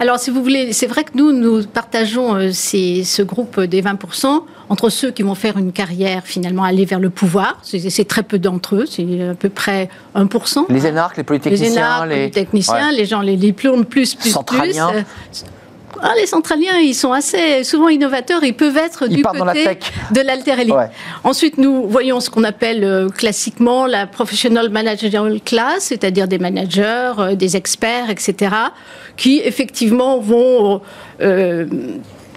Alors, si vous voulez, c'est vrai que nous, nous partageons euh, ce groupe des 20% entre ceux qui vont faire une carrière, finalement, aller vers le pouvoir. C'est très peu d'entre eux, c'est à peu près 1%. Les énarques, les polytechniciens. Les énarques, les polytechniciens, les gens, les diplômes plus, plus, Centraliens. plus. Ah, les centraliens, ils sont assez souvent innovateurs, ils peuvent être du côté de l'alter élite. Ensuite, nous voyons ce qu'on appelle euh, classiquement la professional managerial class, c'est-à-dire des managers, euh, des experts, etc., qui effectivement vont euh,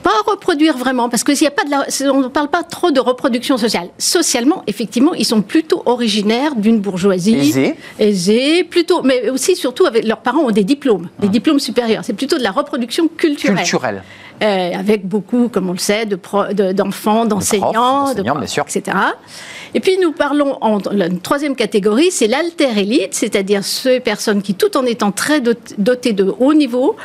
pas reproduire vraiment, parce que s'il y a pas de la, on ne parle pas trop de reproduction sociale. Socialement, effectivement, ils sont plutôt originaires d'une bourgeoisie aisée, aisée, plutôt, mais aussi surtout avec leurs parents ont des diplômes, des ah. diplômes supérieurs. C'est plutôt de la reproduction culturelle. Culturelle. Euh, avec beaucoup, comme on le sait, d'enfants, de d'enseignants, etc. Et puis nous parlons en la troisième catégorie, c'est l'alter élite, c'est-à-dire ces personnes qui, tout en étant très dotées de haut niveau,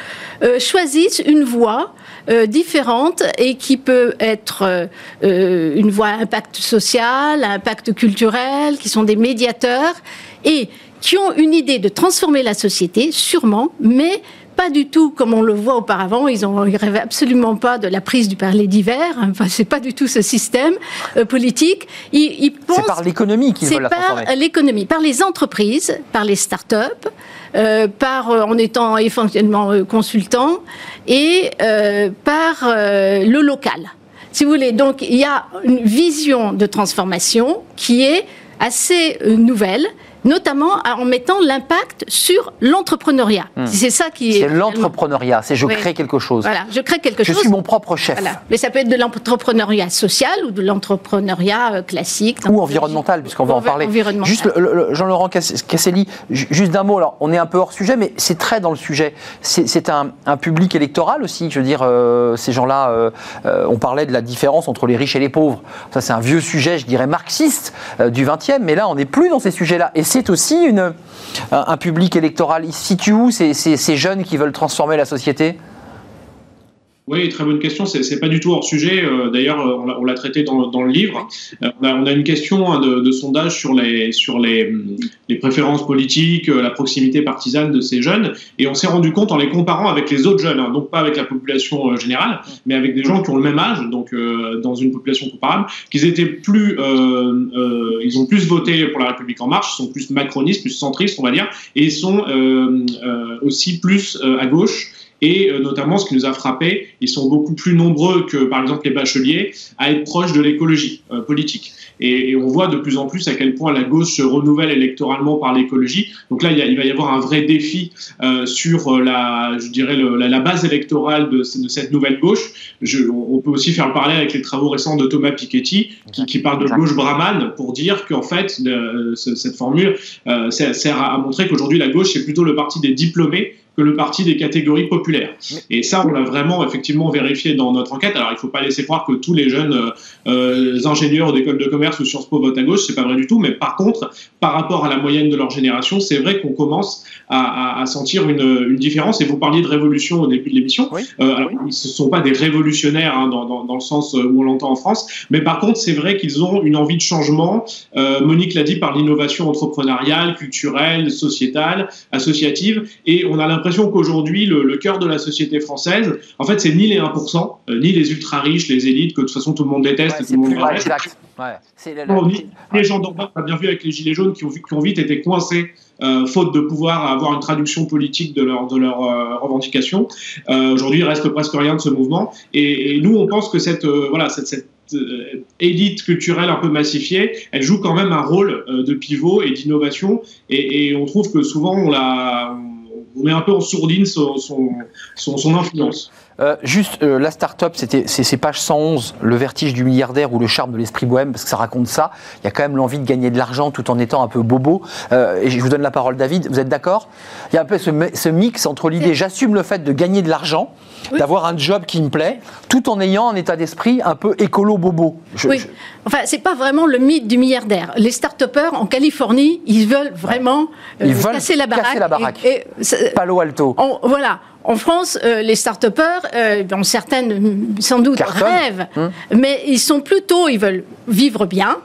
euh, choisissent une voie euh, différente et qui peut être euh, une voie à impact social, à impact culturel, qui sont des médiateurs et qui ont une idée de transformer la société, sûrement, mais pas du tout comme on le voit auparavant. Ils ne rêvaient absolument pas de la prise du parler d'hiver. Enfin, c'est pas du tout ce système euh, politique. Ils, c'est par l'économie qu'ils veulent la transformer. par l'économie, par les entreprises, par les start-up, euh, par euh, en étant essentiellement consultant et par le local. Si vous voulez, donc il y a une vision de transformation qui est assez nouvelle notamment en mettant l'impact sur l'entrepreneuriat. Hmm. C'est ça qui est. C'est l'entrepreneuriat, c'est je crée quelque chose. Voilà, je crée quelque chose. Je suis mon propre chef. Mais ça peut être de l'entrepreneuriat social ou de l'entrepreneuriat euh, classique. Ou environnemental, puisqu'on va en parler. Juste, Jean-Laurent Casselli, juste d'un mot, alors on est un peu hors sujet, mais c'est très dans le sujet. C'est un, public électoral aussi, je veux dire, euh, ces gens-là, euh, on parlait de la différence entre les riches et les pauvres. Ça, c'est un vieux sujet, je dirais, marxiste du 20e, mais là, on n'est plus dans ces sujets-là. Et c'est aussi un public électoral. Il situe où ces jeunes qui veulent transformer la société? Oui, très bonne question. C'est pas du tout hors sujet. Euh, d'ailleurs, euh, on l'a traité dans, le livre. Euh, on, a, une question hein, de, sondage sur les sur les, les, préférences politiques, la proximité partisane de ces jeunes, et on s'est rendu compte en les comparant avec les autres jeunes, hein, donc pas avec la population générale, mais avec des gens qui ont le même âge, donc dans une population comparable, qu'ils étaient plus, ils ont plus voté pour la République en marche, ils sont plus macronistes, plus centristes, on va dire, et ils sont aussi plus à gauche. Et euh, notamment, ce qui nous a frappé, ils sont beaucoup plus nombreux que, par exemple, les bacheliers à être proches de l'écologie euh, politique. Et, on voit de plus en plus à quel point la gauche se renouvelle électoralement par l'écologie. Donc là, il, va y avoir un vrai défi euh, sur la, je dirais, la, base électorale de, cette nouvelle gauche. Je, on peut aussi faire le parallèle avec les travaux récents de Thomas Piketty, qui, qui parle de gauche brahmane pour dire qu'en fait, cette formule sert à montrer qu'aujourd'hui, la gauche, c'est plutôt le parti des diplômés que le parti des catégories populaires. Et ça, on l'a vraiment effectivement vérifié dans notre enquête. Alors, il ne faut pas laisser croire que tous les jeunes euh, euh ingénieurs d'école de commerce ou Sciences Po votent à gauche, c'est pas vrai du tout. Mais par contre, par rapport à la moyenne de leur génération, c'est vrai qu'on commence à, à, sentir une, une, différence. Et vous parliez de révolution au début de l'émission. Euh, alors, ils ne sont pas des révolutionnaires hein, dans, dans, dans, le sens où on l'entend en France. Mais par contre, c'est vrai qu'ils ont une envie de changement. Euh, Monique l'a dit par l'innovation entrepreneuriale, culturelle, sociétale, associative. Et on a l'impression l'impression qu'aujourd'hui, le, cœur de la société française, en fait, c'est ni les 1%, euh, ni les ultra riches, les élites, que de toute façon tout le monde déteste tout le monde ni, les gens d'en bas, on a bien vu avec les Gilets jaunes qui ont, qui ont vite été coincés euh, faute de pouvoir avoir une traduction politique de leurs de leur, euh, revendications. Aujourd'hui, il reste presque rien de ce mouvement. Et, nous, on pense que cette, voilà, cette, cette élite culturelle un peu massifiée, elle joue quand même un rôle de pivot et d'innovation. Et, et, on trouve que souvent, on la on met un peu en sourdine son, son, son, influence. Euh, juste, euh, la start-up, c'était, c'est, page 111, le vertige du milliardaire ou le charme de l'esprit bohème, parce que ça raconte ça. Il y a quand même l'envie de gagner de l'argent tout en étant un peu bobo. Euh, et je vous donne la parole, David. Vous êtes d'accord? Il y a un peu ce, mix entre l'idée j'assume le fait de gagner de l'argent, d'avoir un job qui me plaît, tout en ayant un état d'esprit un peu écolo bobo. oui. Enfin, c'est pas vraiment le mythe du milliardaire. Les start-upers en Californie, ils veulent vraiment ils veulent casser la baraque. Casser la baraque. Et, Palo Alto. voilà. En France, euh, les start-upers, euh, certaines sans doute rêvent, hum. mais ils sont plutôt, ils veulent vivre bien,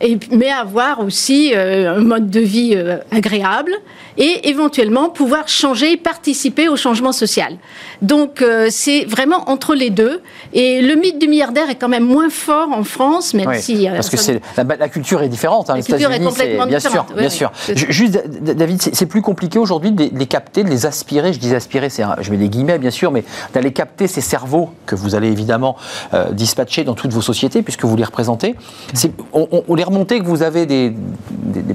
et, mais avoir aussi euh, un mode de vie euh, agréable et éventuellement pouvoir changer, participer au changement social. Donc euh, c'est vraiment entre les deux. Et le mythe du milliardaire est quand même moins fort en France, même si... parce que c'est, la, culture est différente. Hein, la culture est complètement bien différente. Sûr, bien sûr. Juste, David, c'est, plus compliqué aujourd'hui de, les capter, de les aspirer. Je dis aspirer, c'est je mets des guillemets, bien sûr, mais d'aller capter ces cerveaux que vous allez évidemment dispatcher dans toutes vos sociétés, puisque vous les représentez. On, on les remonter que vous avez des,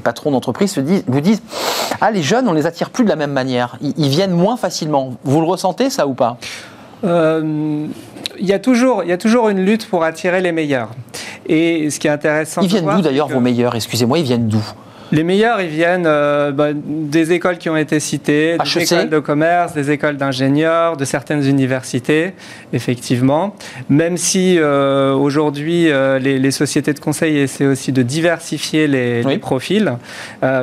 patrons d'entreprise vous disent Ah, les jeunes, on les attire plus de la même manière. Ils, viennent moins facilement. Vous le ressentez, ça ou pas? Euh, il y, a toujours, il y a toujours une lutte pour attirer les meilleurs. Et ce qui est intéressant. Ils viennent d'où d'ailleurs, vos meilleurs? Excusez-moi, ils viennent d'où? Les meilleurs, ils viennent euh, bah, des écoles qui ont été citées, des e écoles de commerce, des écoles d'ingénieurs, de certaines universités, effectivement. Même si euh, aujourd'hui, euh, les, sociétés de conseil essaient aussi de diversifier les, profils,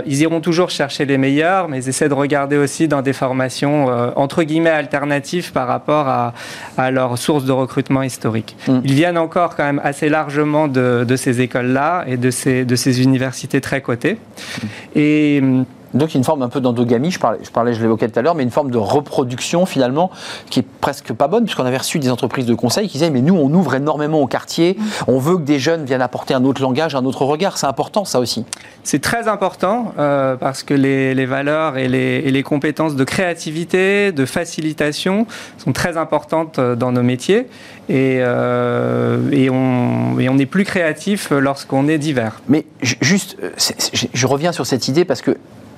ils iront toujours chercher les meilleurs, mais ils essaient de regarder aussi dans des formations entre guillemets alternatives par rapport à, à leurs sources de recrutement historiques. Mm. Ils viennent encore quand même assez largement de, de ces écoles-là et de ces, de ces universités très cotées. Et donc une forme un peu d'endogamie, je parlais, je, parlais, je l'évoquais tout à l'heure, mais une forme de reproduction finalement qui est presque pas bonne, puisqu'on avait reçu des entreprises de conseil qui disaient mais nous on ouvre énormément au quartier, on veut que des jeunes viennent apporter un autre langage, un autre regard, c'est important ça aussi. C'est très important euh, parce que les, les valeurs et les, et les, compétences de créativité, de facilitation sont très importantes euh, dans nos métiers et, euh, et, on, et on est plus créatif lorsqu'on est divers. Mais juste, je reviens sur cette idée parce que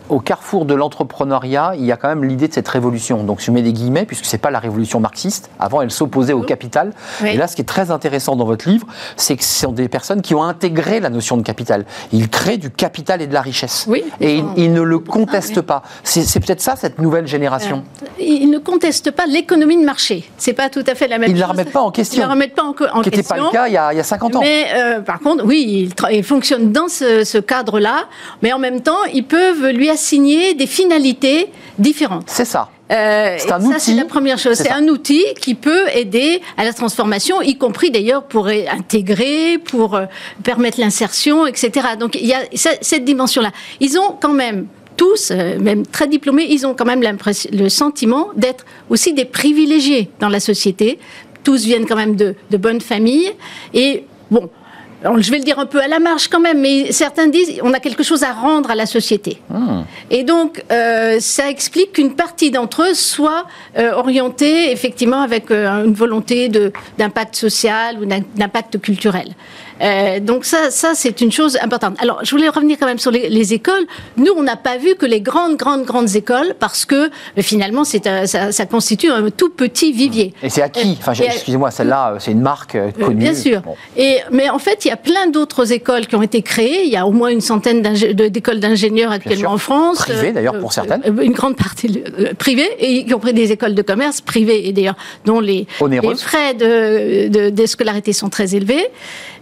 au carrefour de l'entrepreneuriat, il y a quand même l'idée de cette révolution. Donc je mets des guillemets, puisque ce n'est pas la révolution marxiste. Avant, elle s'opposait au capital. Et là, ce qui est très intéressant dans votre livre, c'est que ce sont des personnes qui ont intégré la notion de capital. Ils créent du capital et de la richesse. Oui, et ils, ne le contestent ah, pas. C'est peut-être ça, cette nouvelle génération. Euh, ils ne contestent pas l'économie de marché. C'est pas tout à fait la même chose. Ils ne la remettent pas en question. Ils ne la remettent pas en, question. Ce n'était pas le cas il y, a, il y, a, 50 ans. Mais euh, par contre, oui, ils, fonctionnent dans ce, ce cadre-là. Mais en même temps, ils peuvent lui assigner des finalités différentes. C'est ça. Euh, c'est un outil. c'est la première chose. C'est un outil qui peut aider à la transformation, y compris d'ailleurs pour intégrer, pour euh, permettre l'insertion, etc. Donc il y a cette dimension-là. Ils ont quand même tous, euh, même très diplômés, ils ont quand même le sentiment d'être aussi des privilégiés dans la société. Tous viennent quand même de, de bonnes familles. Et bon, je vais le dire un peu à la marge quand même, mais certains disent on a quelque chose à rendre à la société. Hmm. Et donc, euh, ça explique qu'une partie d'entre eux soit euh, orientée effectivement avec euh, une volonté d'impact social ou d'impact culturel. Euh, donc ça, ça c'est une chose importante. Alors, je voulais revenir quand même sur les, écoles. Nous, on n'a pas vu que les grandes, grandes, grandes écoles, parce que euh, finalement, c'est ça, ça, constitue un tout petit vivier. Et c'est à qui Enfin, excusez-moi, celle-là, c'est une marque euh, connue. Bien sûr. Et, mais en fait, il y a plein d'autres écoles qui ont été créées. Il y a au moins une centaine d'écoles d'ingénieurs actuellement en France. Privées, d'ailleurs, pour certaines. Une grande partie privées, et qui ont pris des écoles de commerce privées, et d'ailleurs, dont les, les frais de, de, de scolarité sont très élevés.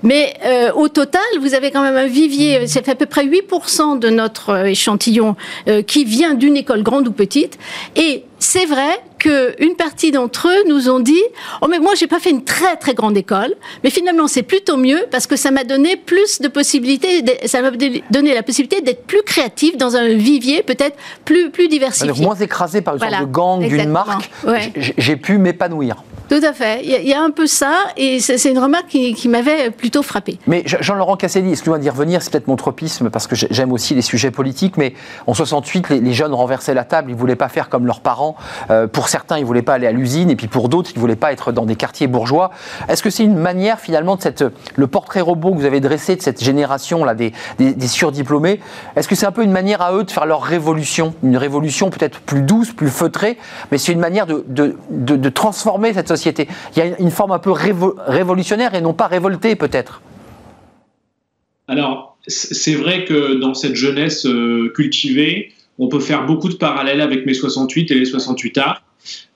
Mais euh, au total, vous avez quand même un vivier, c'est à peu près 8% de notre euh, échantillon euh, qui vient d'une école grande ou petite. Et c'est vrai qu'une partie d'entre eux nous ont dit Oh, mais moi, j'ai pas fait une très très grande école, mais finalement, c'est plutôt mieux parce que ça m'a donné plus de possibilités, ça m'a donné la possibilité d'être plus créatif dans un vivier peut-être plus, plus diversifié. moins écrasé par une sorte de gang d'une marque, j'ai pu m'épanouir. Tout à fait. Il y, a un peu ça, et c'est une remarque qui, m'avait plutôt frappé. Mais Jean-Laurent Casselli, excusez-moi d'y revenir, c'est peut-être mon tropisme, parce que j'aime aussi les sujets politiques, mais en 68, les, jeunes renversaient la table, ils ne voulaient pas faire comme leurs parents. Euh, pour certains, ils ne voulaient pas aller à l'usine, et puis pour d'autres, ils ne voulaient pas être dans des quartiers bourgeois. Est-ce que c'est une manière, finalement, de cette, le portrait robot que vous avez dressé de cette génération-là, des, surdiplômés, est-ce que c'est un peu une manière à eux de faire leur révolution? Une révolution peut-être plus douce, plus feutrée, mais c'est une manière de transformer cette société Il y a une forme un peu révolutionnaire et non pas révoltée peut-être. Alors, c'est vrai que dans cette jeunesse euh, cultivée, on peut faire beaucoup de parallèles avec mes 68 et les 68 a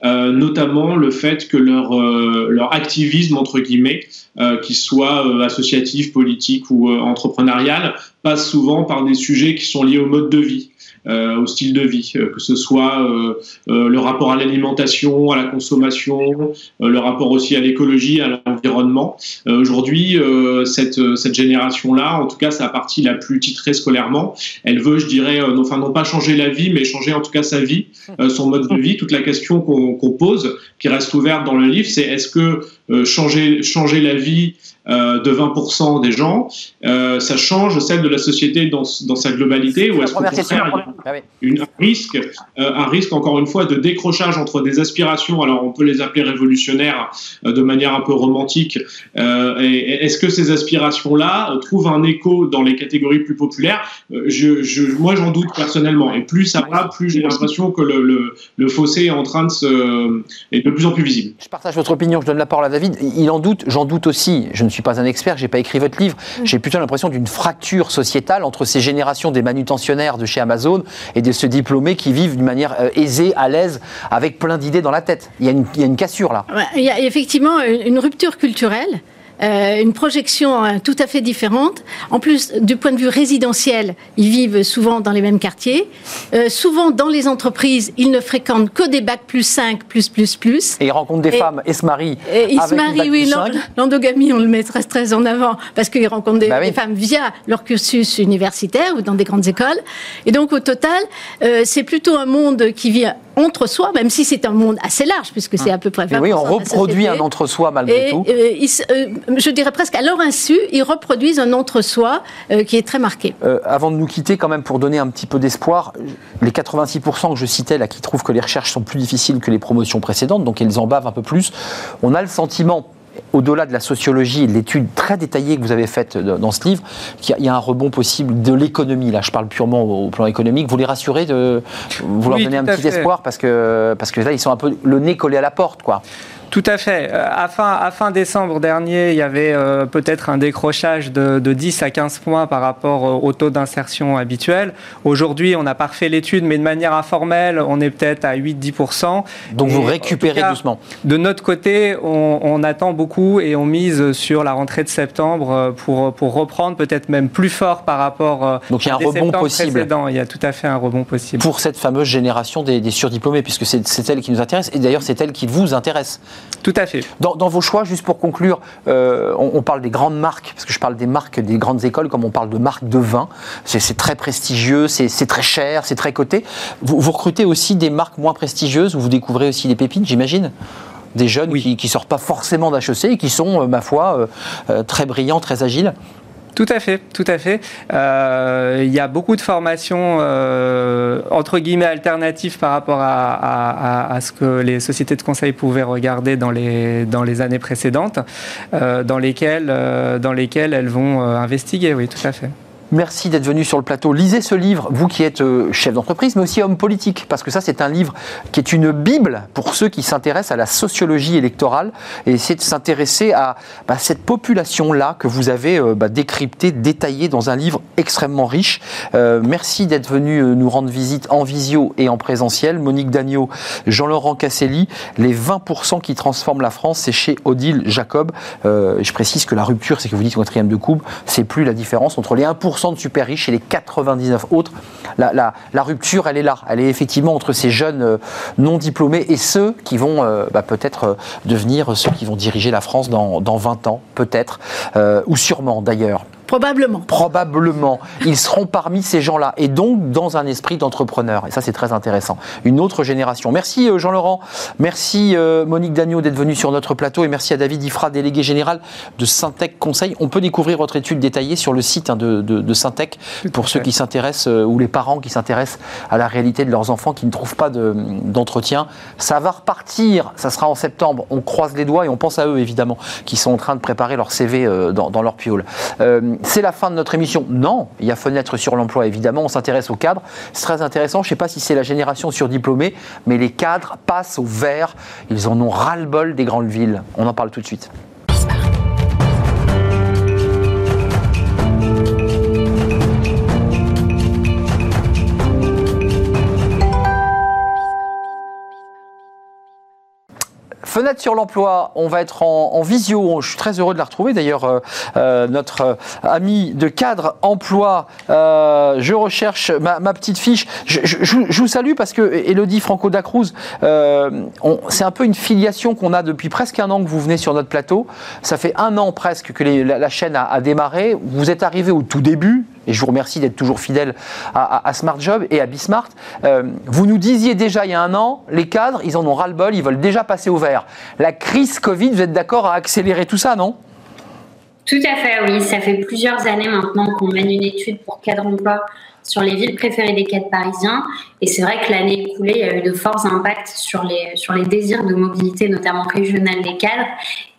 euh, notamment le fait que leur, euh, leur activisme, entre guillemets, euh, qu'il soit associatif, politique ou entrepreneurial, passe souvent par des sujets qui sont liés au mode de vie. Euh, au style de vie, euh, que ce soit euh, le rapport à l'alimentation, à la consommation, le rapport aussi à l'écologie, à l'environnement. Aujourd'hui, cette, cette génération-là, en tout cas sa partie la plus titrée scolairement, elle veut, je dirais, non, enfin non pas changer la vie, mais changer en tout cas sa vie, son mode de vie. Toute la question qu'on pose, qui reste ouverte dans le livre, c'est est-ce que changer, changer la vie de 20% des gens, ça change celle de la société dans, dans sa globalité ou est-ce qu'au contraire, ah une, un, risque, euh, un risque, encore une fois, de décrochage entre des aspirations, alors on peut les appeler révolutionnaires euh, de manière un peu romantique. Euh, Est-ce que ces aspirations-là trouvent un écho dans les catégories plus populaires? Je, je, Moi, j'en doute personnellement. Et plus ça va, plus j'ai l'impression que le, le, le, fossé est en train de se. est de plus en plus visible. Je partage votre opinion, je donne la parole à David. Il en doute, j'en doute aussi. Je ne suis pas un expert, j'ai pas écrit votre livre. J'ai plutôt l'impression d'une fracture sociétale entre ces générations des manutentionnaires de chez Amazon et de ce diplômé qui vivent d'une manière euh, aisée, à l'aise, avec plein d'idées dans la tête. Il y, a une, il y a une cassure là. il y a effectivement une rupture culturelle. Euh, une projection euh, tout à fait différente. En plus, du point de vue résidentiel, ils vivent souvent dans les mêmes quartiers. Euh, souvent, dans les entreprises, ils ne fréquentent que des bacs plus 5, plus, plus, plus. Et ils rencontrent des femmes et se marient. Et ils se marient, oui. L'endogamie, on le met très, très en avant parce qu'ils rencontrent des, bah femmes via leur cursus universitaire ou dans des grandes écoles. Et donc, au total, c'est plutôt un monde qui vit entre soi, même si c'est un monde assez large, puisque c'est à peu près 20 Oui, on reproduit un entre-soi malgré tout. Euh, je dirais presque à leur insu, ils reproduisent un entre-soi euh, qui est très marqué. Euh, avant de nous quitter, quand même, pour donner un petit peu d'espoir, les 86% que je citais là, qui trouvent que les recherches sont plus difficiles que les promotions précédentes, donc elles en bavent un peu plus, on a le sentiment au-delà de la sociologie et de l'étude très détaillée que vous avez faite dans ce livre, qu'il y a un rebond possible de l'économie. Là, je parle purement au plan économique. Vous les rassurez, de, vous leur donnez un petit espoir parce que, parce que là, ils sont un peu le nez collé à la porte, quoi. Tout à fait. Euh, à fin, décembre dernier, il y avait euh, peut-être un décrochage de, 10 à 15 points par rapport au taux d'insertion habituel. Aujourd'hui, on a parfait l'étude, mais de manière informelle, on est peut-être à 8-10%. Donc vous récupérez doucement. De notre côté, on, attend beaucoup et on mise sur la rentrée de septembre euh, pour, pour reprendre peut-être même plus fort par rapport Donc il y a un rebond possible. Il y a tout à fait un rebond possible. Pour cette fameuse génération des, des surdiplômés, puisque c'est elle qui nous intéresse, et d'ailleurs c'est elle qui vous intéresse. Tout à fait. Dans, vos choix, juste pour conclure, euh, on, parle des grandes marques, parce que je parle des marques des grandes écoles, comme on parle de marques de vin. C'est très prestigieux, c'est très cher, c'est très coté. Vous, vous, recrutez aussi des marques moins prestigieuses, où vous découvrez aussi des pépites, j'imagine? Des jeunes qui ne sortent pas forcément d'HEC et qui sont, euh, ma foi, euh, très brillants, très agiles tout à fait, tout à fait. Euh, il y a beaucoup de formations euh, entre guillemets alternatives par rapport à, ce que les sociétés de conseil pouvaient regarder dans les, dans les années précédentes, euh, dans, lesquelles, dans lesquelles elles vont investiguer, oui, tout à fait. Merci d'être venu sur le plateau. Lisez ce livre, vous qui êtes euh, chef d'entreprise, mais aussi homme politique, parce que ça, c'est un livre qui est une Bible pour ceux qui s'intéressent à la sociologie électorale et essayer de s'intéresser à bah, cette population-là que vous avez euh, bah, décryptée, détaillée dans un livre extrêmement riche. Euh, merci d'être venu nous rendre visite en visio et en présentiel. Monique Dagneau, Jean-Laurent Casselli, les 20% qui transforment la France, c'est chez Odile Jacob. je précise que la rupture, c'est que vous dites au quatrième de coupe, c'est plus la différence entre les 1% de super riches et les 99 autres. La, rupture, elle est là. Elle est effectivement entre ces jeunes euh, non diplômés et ceux qui vont euh, bah, peut-être euh, devenir ceux qui vont diriger la France dans, dans 20 ans, peut-être, ou sûrement d'ailleurs. Probablement. Probablement. Ils seront parmi ces gens-là. Et donc, dans un esprit d'entrepreneur. Et ça, c'est très intéressant. Une autre génération. Merci, euh, Jean-Laurent. Merci, euh, Monique Dagneau, d'être venue sur notre plateau. Et merci à David Ifra, délégué général de Syntec Conseil. On peut découvrir votre étude détaillée sur le site hein, de, de, Syntec pour ceux qui s'intéressent, euh, ou les parents qui s'intéressent à la réalité de leurs enfants qui ne trouvent pas d'entretien. ça va repartir. Ça sera en septembre. On croise les doigts et on pense à eux, évidemment, qui sont en train de préparer leur CV dans, dans leur piole. C'est la fin de notre émission. Non, il y a fenêtre sur l'emploi, évidemment. On s'intéresse aux cadres. C'est très intéressant. Je ne sais pas si c'est la génération surdiplômée, mais les cadres passent au vert. Ils en ont ras-le-bol des grandes villes. On en parle tout de suite. Fenêtre sur l'emploi, on va être en, visio. Je suis très heureux de la retrouver. D'ailleurs, euh, euh, notre euh, ami de cadre emploi, je recherche ma, petite fiche. Je, vous salue parce que Elodie Franco Dacruz, c'est un peu une filiation qu'on a depuis presque un an que vous venez sur notre plateau. Ça fait un an presque que la, chaîne a, démarré. Vous êtes arrivé au tout début et je vous remercie d'être toujours fidèle à, Smart Job et à Bismart. Euh, vous nous disiez déjà il y a un an, les cadres, ils en ont ras-le-bol, ils veulent déjà passer au vert. La crise Covid, vous êtes d'accord à accélérer tout ça, non? Tout à fait, oui. Ça fait plusieurs années maintenant qu'on mène une étude pour cadre emploi sur les villes préférées des cadres parisiens. Et c'est vrai que l'année écoulée, il y a eu de forts impacts sur les, sur les désirs de mobilité, notamment régionale des cadres.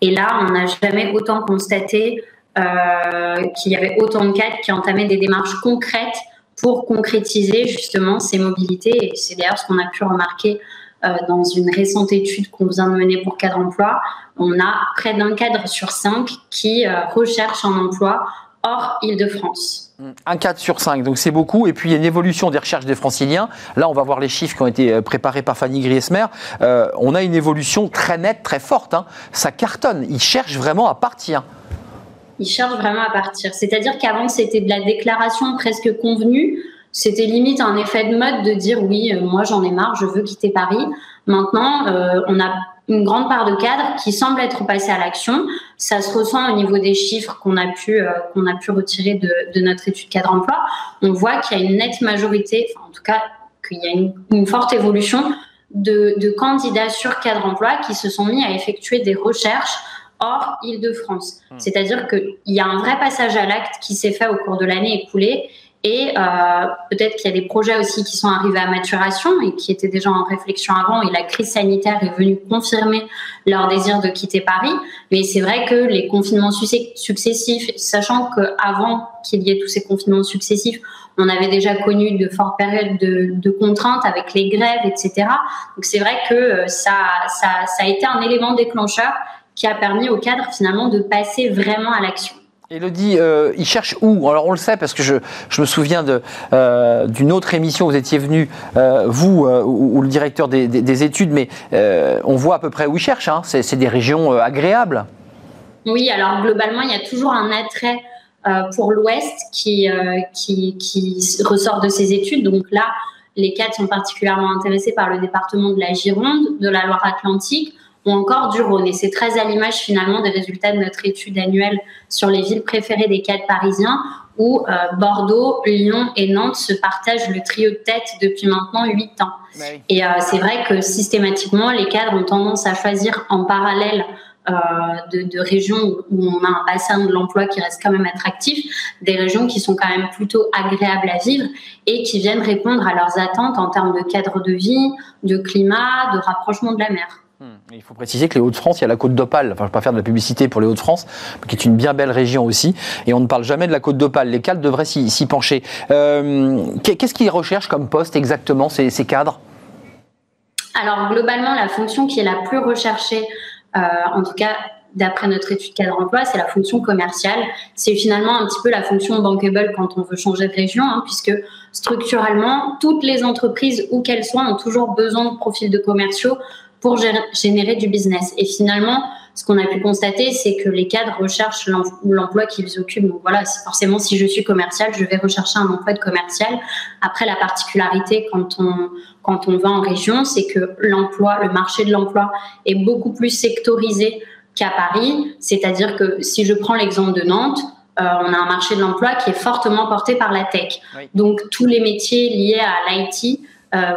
Et là, on n'a jamais autant constaté euh, qu'il y avait autant de cadres qui entamaient des démarches concrètes pour concrétiser justement ces mobilités. Et c'est d'ailleurs ce qu'on a pu remarquer dans une récente étude qu'on vient de mener pour Cadre Emploi. On a près d'un cadre sur cinq qui euh, recherche un emploi hors Île-de-France. Un cadre sur cinq, donc c'est beaucoup. Et puis il y a une évolution des recherches des franciliens. Là, on va voir les chiffres qui ont été préparés par Fanny Griesmer. on a une évolution très nette, très forte. Hein. Ça cartonne. Ils cherchent vraiment à partir ils cherchent vraiment à partir. C'est-à-dire qu'avant, c'était de la déclaration presque convenue. C'était limite un effet de mode de dire oui, euh, moi j'en ai marre, je veux quitter Paris. Maintenant, euh, on a une grande part de cadres qui semblent être passés à l'action. Ça se ressent au niveau des chiffres qu'on a pu euh, qu'on a pu retirer de, de, notre étude cadre emploi. On voit qu'il y a une nette majorité, enfin en tout cas qu'il y a une, une forte évolution de, de candidats sur cadre emploi qui se sont mis à effectuer des recherches hors Île-de-France. Hmm. C'est-à-dire qu'il y a un vrai passage à l'acte qui s'est fait au cours de l'année écoulée. Et euh, peut-être qu'il y a des projets aussi qui sont arrivés à maturation et qui étaient déjà en réflexion avant. Et la crise sanitaire est venue confirmer leur désir de quitter Paris. Mais c'est vrai que les confinements successifs, sachant qu'avant qu'il y ait tous ces confinements successifs, on avait déjà connu de fortes périodes de, contraintes avec les grèves, etc. Donc c'est vrai que euh, ça, ça, ça a été un élément déclencheur qui a permis au cadre finalement de passer vraiment à l'action. Elodie, euh, il cherche où? Alors on le sait parce que je, je me souviens euh, d'une autre émission vous étiez venu, euh, vous ou, le directeur des, études, mais on voit à peu près où il cherche. Hein. C'est des régions agréables. Oui, alors globalement, il y a toujours un attrait pour l'Ouest qui, qui, qui, ressort de ces études. Donc là, les cadres sont particulièrement intéressés par le département de la Gironde, de la Loire-Atlantique ou encore du Rhône. Et c'est très à l'image finalement des résultats de notre étude annuelle sur les villes préférées des cadres parisiens, où euh, Bordeaux, Lyon et Nantes se partagent le trio de tête depuis maintenant huit ans. Et euh, c'est vrai que systématiquement, les cadres ont tendance à choisir en parallèle euh, de, de, régions où on a un bassin de l'emploi qui reste quand même attractif, des régions qui sont quand même plutôt agréables à vivre et qui viennent répondre à leurs attentes en termes de cadre de vie, de climat, de rapprochement de la mer. Il faut préciser que les Hauts-de-France, il y a la côte d'Opale. Enfin, je ne vais pas faire de la publicité pour les Hauts-de-France, qui est une bien belle région aussi. Et on ne parle jamais de la côte d'Opale. Les cadres devraient s'y pencher. Euh, qu'est-ce qu'ils recherchent comme poste exactement, ces, cadres? Alors, globalement, la fonction qui est la plus recherchée, euh, en tout cas d'après notre étude cadre emploi, c'est la fonction commerciale. C'est finalement un petit peu la fonction bankable quand on veut changer de région, hein, puisque structurellement, toutes les entreprises, où qu'elles soient, ont toujours besoin de profils de commerciaux pour générer du business. Et finalement, ce qu'on a pu constater, c'est que les cadres recherchent l'emploi qu'ils occupent. Donc voilà, forcément, si je suis commercial, je vais rechercher un emploi de commercial. Après, la particularité quand on, quand on va en région, c'est que l'emploi, le marché de l'emploi est beaucoup plus sectorisé qu'à Paris. C'est-à-dire que si je prends l'exemple de Nantes, euh, on a un marché de l'emploi qui est fortement porté par la tech. Donc tous les métiers liés à l'IT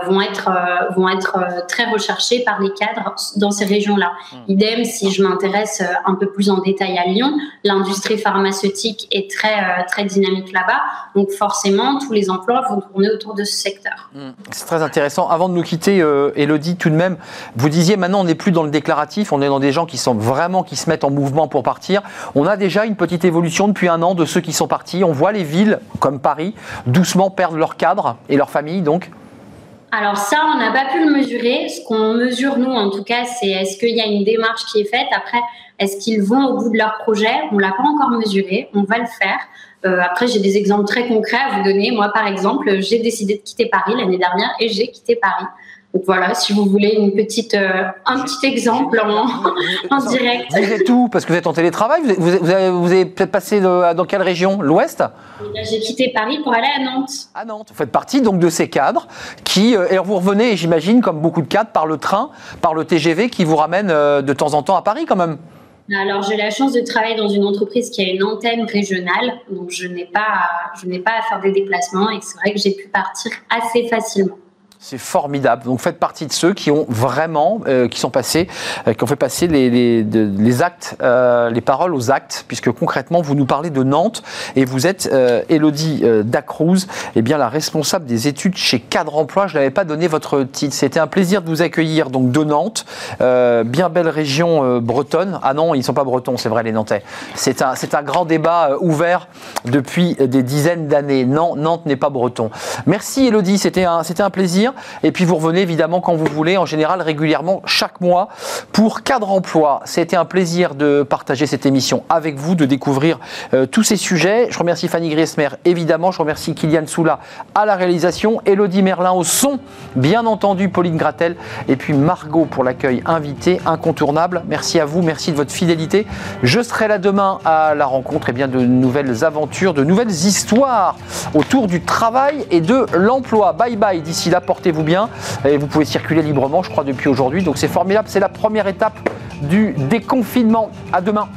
vont être, euh, vont être euh, très recherchés par les cadres dans ces régions-là. Mmh. Idem, si je m'intéresse un peu plus en détail à Lyon, l'industrie pharmaceutique est très, très dynamique là-bas. Donc forcément, tous les emplois vont tourner autour de ce secteur. Mmh. C'est très intéressant. Avant de nous quitter, Elodie, tout de même, vous disiez maintenant on n'est plus dans le déclaratif, on est dans des gens qui sont vraiment qui se mettent en mouvement pour partir. On a déjà une petite évolution depuis un an de ceux qui sont partis. On voit les villes comme Paris doucement perdre leurs cadres et leurs familles donc alors ça, on n'a pas pu le mesurer. Ce qu'on mesure, nous, en tout cas, c'est est-ce qu'il y a une démarche qui est faite. Après, est-ce qu'ils vont au bout de leur projet? On ne l'a pas encore mesuré. On va le faire. Euh, après, j'ai des exemples très concrets à vous donner. Moi, par exemple, j'ai décidé de quitter Paris l'année dernière et j'ai quitté Paris. Donc voilà, si vous voulez une petite, euh, un petit exemple en, direct. Vous êtes où? Parce que vous êtes en télétravail. Vous, vous, avez, peut-être passé dans quelle région? L'Ouest? J'ai quitté Paris pour aller à Nantes. À Nantes. Vous faites partie donc de ces cadres qui. Euh, et vous revenez, j'imagine, comme beaucoup de cadres, par le train, par le TGV qui vous ramène euh, de temps en temps à Paris quand même. Alors j'ai la chance de travailler dans une entreprise qui a une antenne régionale, donc je n'ai pas, je n'ai pas à faire des déplacements et c'est vrai que j'ai pu partir assez facilement. C'est formidable. Donc faites partie de ceux qui ont vraiment, euh, qui sont passés, euh, qui ont fait passer les, actes, euh, les paroles aux actes, puisque concrètement vous nous parlez de Nantes et vous êtes Elodie Dacruz, eh bien la responsable des études chez Cadre Emploi. Je n'avais pas donné votre titre. C'était un plaisir de vous accueillir donc de Nantes, bien belle région bretonne. Ah non, ils ne sont pas bretons, c'est vrai les Nantais. C'est un, grand débat ouvert depuis des dizaines d'années. Non, Nantes n'est pas breton. Merci Elodie, c'était un plaisir. Et puis vous revenez évidemment quand vous voulez, en général régulièrement chaque mois pour Cadre Emploi. C'était un plaisir de partager cette émission avec vous, de découvrir euh, tous ces sujets. Je remercie Fanny Griesmer évidemment, je remercie Kylian Soula à la réalisation, Elodie Merlin au son, bien entendu Pauline Gratel et puis Margot pour l'accueil invité incontournable. Merci à vous, merci de votre fidélité. Je serai là demain à la rencontre et bien de nouvelles aventures, de nouvelles histoires autour du travail et de l'emploi. Bye bye d'ici là, portez-vous bien et vous pouvez circuler librement, je crois, depuis aujourd'hui. Donc c'est formidable, c'est la première étape du déconfinement. À demain.